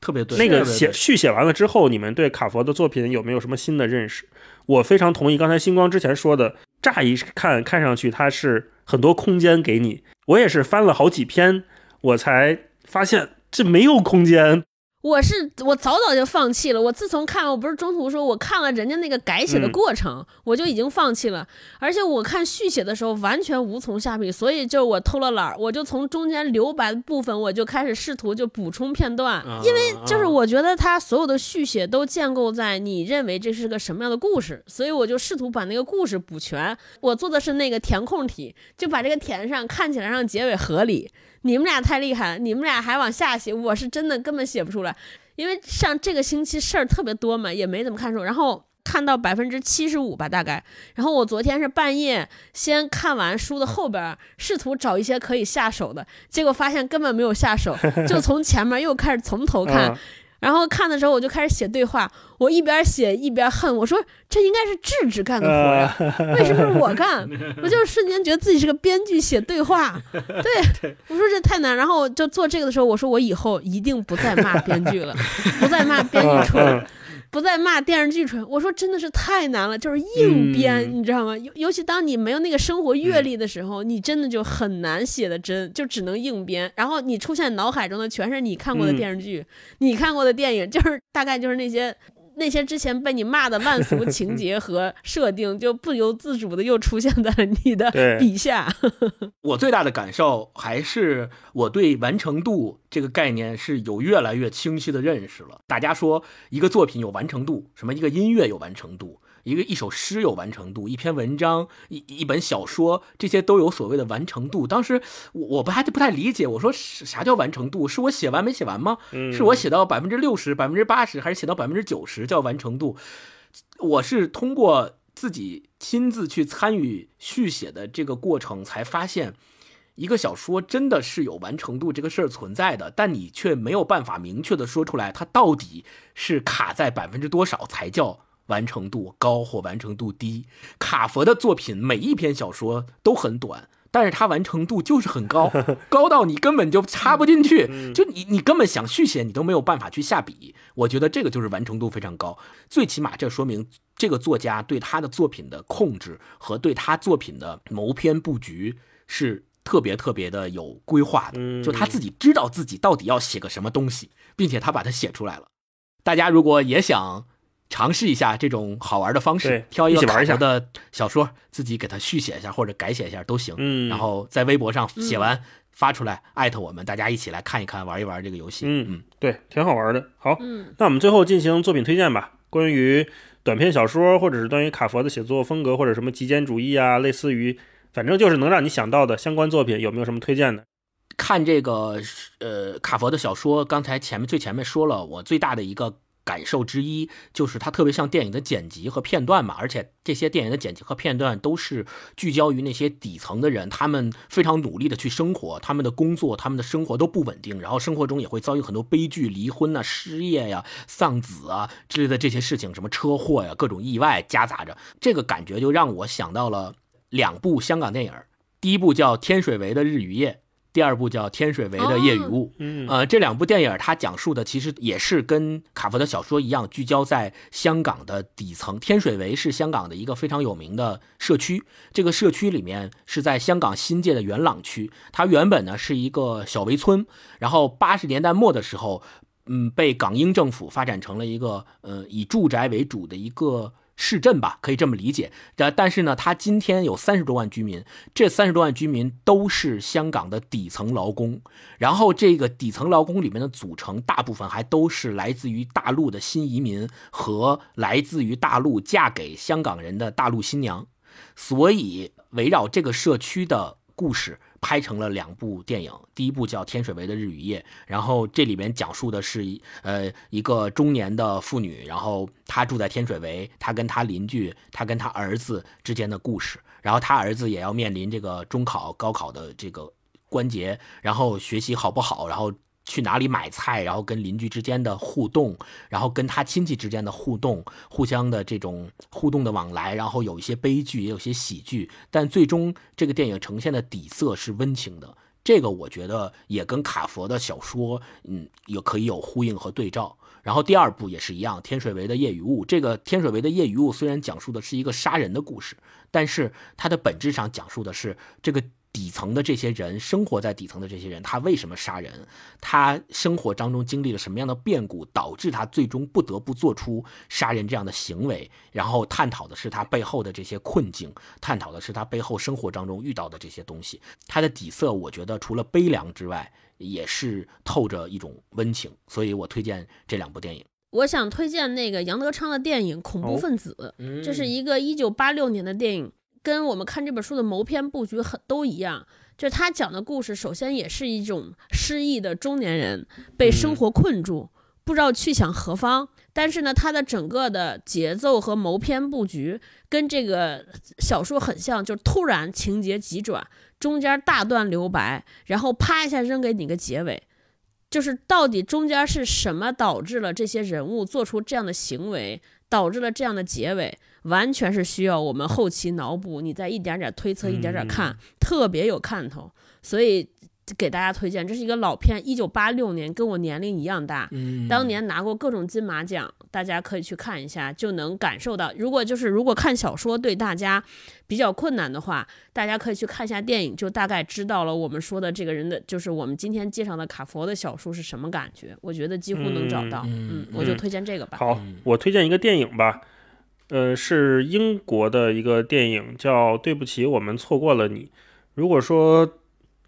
特别对。那个写续写完了之后，你们对卡佛的作品有没有什么新的认识？我非常同意刚才星光之前说的，乍一看看上去它是很多空间给你，我也是翻了好几篇，我才发现这没有空间。我是我早早就放弃了。我自从看，我不是中途说我看了人家那个改写的嗯过程，我就已经放弃了。而且我看续写的时候完全无从下笔，所以就我偷了懒儿，我就从中间留白的部分，我就开始试图就补充片段。因为就是我觉得它所有的续写都建构在你认为这是个什么样的故事，所以我就试图把那个故事补全。我做的是那个填空题，就把这个填上，看起来让结尾合理。你们俩太厉害了，你们俩还往下写，我是真的根本写不出来，因为像这个星期事儿特别多嘛，也没怎么看书，然后。看到百分之七十五吧，大概。然后我昨天是半夜先看完书的后边，试图找一些可以下手的，结果发现根本没有下手，就从前面又开始从头看。嗯然后看的时候我就开始写对话，我一边写一边恨，我说这应该是智智干的活呀，为什么是我干？我就瞬间觉得自己是个编剧写对话，对我说这太难。然后就做这个的时候，我说我以后一定不再骂编剧了，不再骂编剧蠢，嗯不再骂电视剧蠢。我说真的是太难了，就是硬编，嗯你知道吗？尤尤其当你没有那个生活阅历的时候，你真的就很难写的真，就只能硬编。然后你出现脑海中的全是你看过的嗯电视剧，你看过的电影，就是大概就是那些。那些之前被你骂的烂俗情 节和设定，就不由自主的又出现在了你的笔下。我最大的感受还是我对完成度这个概念是有越来越清晰的认识了。大家说一个作品有完成度，什么一个音乐有完成度，一个一首诗有完成度，一篇文章、一一本小说，这些都有所谓的完成度。当时我我不还不太理解，我说啥叫完成度？是我写完没写完吗？嗯是我写到百分之六十、百分之八十，还是写到百分之九十叫完成度？我是通过自己亲自去参与续写的这个过程，才发现一个小说真的是有完成度这个事儿存在的，但你却没有办法明确的说出来，它到底是卡在百分之多少才叫完成度高或完成度低。卡佛的作品每一篇小说都很短。但是它完成度就是很高，高到你根本就插不进去，就你你根本想续写你都没有办法去下笔。我觉得这个就是完成度非常高，最起码这说明这个作家对他的作品的控制和对他作品的谋篇布局是特别特别的有规划的，就他自己知道自己到底要写个什么东西，并且他把它写出来了。大家如果也想。尝试一下这种好玩的方式，挑一个卡佛的小说，自己给它续写一下或者改写一下都行。嗯，然后在微博上写完发出来，艾特我们，大家一起来看一看，玩一玩这个游戏。嗯嗯，对，挺好玩的。好，那我们最后进行作品推荐吧。关于短篇小说，或者是关于卡佛的写作风格，或者什么极简主义啊，类似于，反正就是能让你想到的相关作品，有没有什么推荐的？看这个呃卡佛的小说，刚才前面最前面说了，我最大的一个。感受之一就是它特别像电影的剪辑和片段嘛，而且这些电影的剪辑和片段都是聚焦于那些底层的人，他们非常努力的去生活，他们的工作、他们的生活都不稳定，然后生活中也会遭遇很多悲剧，离婚啊、失业呀、丧子啊之类的这些事情，什么车祸呀、各种意外夹杂着，这个感觉就让我想到了两部香港电影，第一部叫《天水围的日与夜》。第二部叫《天水围的夜与雾》，嗯，呃，这两部电影它讲述的其实也是跟卡佛的小说一样，聚焦在香港的底层。天水围是香港的一个非常有名的社区，这个社区里面是在香港新界的元朗区，它原本呢是一个小围村，然后八十年代末的时候，嗯，被港英政府发展成了一个呃以住宅为主的一个。市镇吧，可以这么理解。但但是呢，它今天有三十多万居民，这三十多万居民都是香港的底层劳工。然后这个底层劳工里面的组成，大部分还都是来自于大陆的新移民和来自于大陆嫁给香港人的大陆新娘。所以围绕这个社区的故事。拍成了两部电影，第一部叫《天水围的日与夜》，然后这里面讲述的是呃一个中年的妇女，然后她住在天水围，她跟她邻居，她跟她儿子之间的故事，然后她儿子也要面临这个中考、高考的这个关节，然后学习好不好，然后。去哪里买菜，然后跟邻居之间的互动，然后跟他亲戚之间的互动，互相的这种互动的往来，然后有一些悲剧，也有些喜剧，但最终这个电影呈现的底色是温情的。这个我觉得也跟卡佛的小说，嗯，也可以有呼应和对照。然后第二部也是一样，《天水围的夜与雾》。这个《天水围的夜与雾》虽然讲述的是一个杀人的故事，但是它的本质上讲述的是这个。底层的这些人，生活在底层的这些人，他为什么杀人？他生活当中经历了什么样的变故，导致他最终不得不做出杀人这样的行为？然后探讨的是他背后的这些困境，探讨的是他背后生活当中遇到的这些东西。他的底色，我觉得除了悲凉之外，也是透着一种温情。所以我推荐这两部电影。我想推荐那个杨德昌的电影《恐怖分子》，这是一个一九八六年的电影。跟我们看这本书的谋篇布局很都一样，就是他讲的故事，首先也是一种失意的中年人被生活困住，不知道去向何方。但是呢，他的整个的节奏和谋篇布局跟这个小说很像，就突然情节急转，中间大段留白，然后啪一下扔给你个结尾，就是到底中间是什么导致了这些人物做出这样的行为，导致了这样的结尾。完全是需要我们后期脑补，你再一点点推测，一点点看，特别有看头。所以给大家推荐，这是一个老片，一九八六年，跟我年龄一样大，当年拿过各种金马奖，大家可以去看一下，就能感受到。如果就是如果看小说对大家比较困难的话，大家可以去看一下电影，就大概知道了我们说的这个人的，就是我们今天介绍的卡佛的小说是什么感觉。我觉得几乎能找到，嗯，我就推荐这个吧。好，我推荐一个电影吧。呃，是英国的一个电影，叫《对不起，我们错过了你》。如果说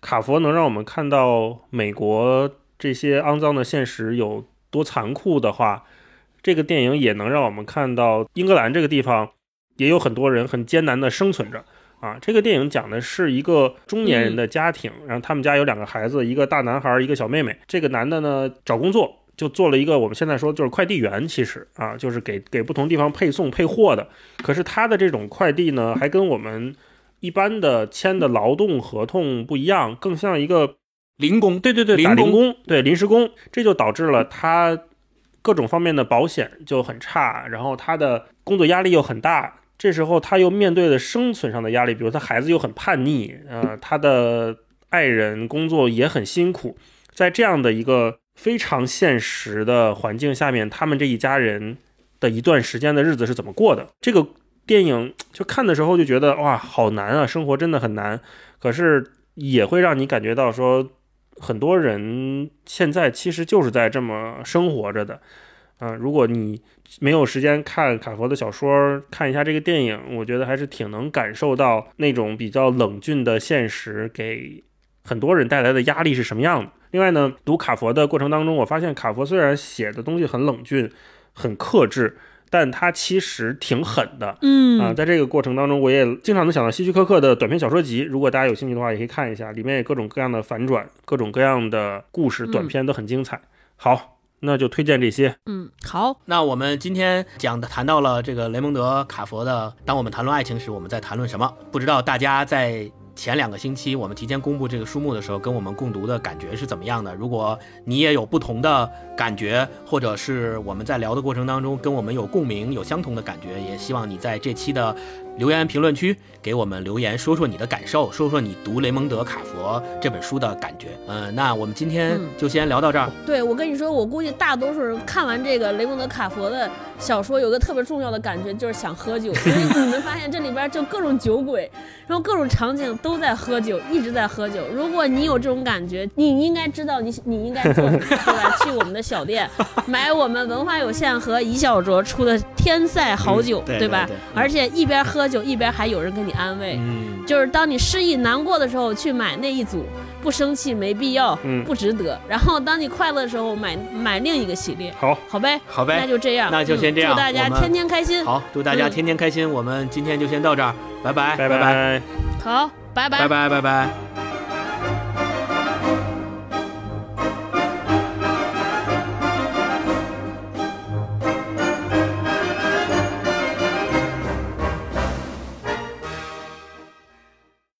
卡佛能让我们看到美国这些肮脏的现实有多残酷的话，这个电影也能让我们看到英格兰这个地方也有很多人很艰难的生存着啊。这个电影讲的是一个中年人的家庭，然后他们家有两个孩子，一个大男孩，一个小妹妹。这个男的呢，找工作。就做了一个我们现在说就是快递员，其实啊，就是给给不同地方配送配货的。可是他的这种快递呢，还跟我们。一般的签的劳动合同不一样，更像一个零工，对对对，零打零工，对临时工，这就导致了他各种方面的保险就很差，然后他的工作压力又很大。这时候他又面对了生存上的压力，比如他孩子又很叛逆，呃，他的爱人工作也很辛苦，在这样的一个非常现实的环境下面，他们这一家人的一段时间的日子是怎么过的？这个电影就看的时候就觉得哇，好难啊，生活真的很难。可是也会让你感觉到说，很多人现在其实就是在这么生活着的。嗯、如果你没有时间看卡佛的小说，看一下这个电影，我觉得还是挺能感受到那种比较冷峻的现实给很多人带来的压力是什么样的。另外呢，读卡佛的过程当中，我发现卡佛虽然写的东西很冷峻、很克制，但他其实挺狠的。嗯啊，在这个过程当中，我也经常能想到希区柯克的短篇小说集。如果大家有兴趣的话，也可以看一下，里面有各种各样的反转，各种各样的故事，短篇都很精彩。好，那就推荐这些。嗯，好，那我们今天讲的谈到了这个雷蒙德·卡佛的，当我们谈论爱情时，我们在谈论什么？不知道大家在前两个星期我们提前公布这个书目的时候，跟我们共读的感觉是怎么样的？如果你也有不同的感觉，或者是我们在聊的过程当中跟我们有共鸣、有相同的感觉，也希望你在这期的留言评论区给我们留言，说说你的感受，说说你读雷蒙德·卡佛这本书的感觉。嗯、那我们今天嗯就先聊到这儿。对我跟你说，我估计大多数人看完这个雷蒙德·卡佛的小说，有个特别重要的感觉就是想喝酒，因为你们发现这里边就各种酒鬼，然后各种场景都在喝酒，一直在喝酒。如果你有这种感觉，你应该知道你你应该做什么，对吧？去我们的小店 买我们文化有限和一小酌出的天赛好酒，嗯对吧对对嗯而且一边喝酒一边还有人给你安慰。嗯，就是当你失意难过的时候，去买那一组，不生气没必要，嗯。不值得。然后当你快乐的时候，买买另一个系列，好，好呗，好呗，那就这样，那就先这样。嗯祝大家天天开心。好，祝大家嗯。天天开心。我们今天就先到这儿，拜。拜，拜。拜拜。好，拜拜。拜拜，拜拜。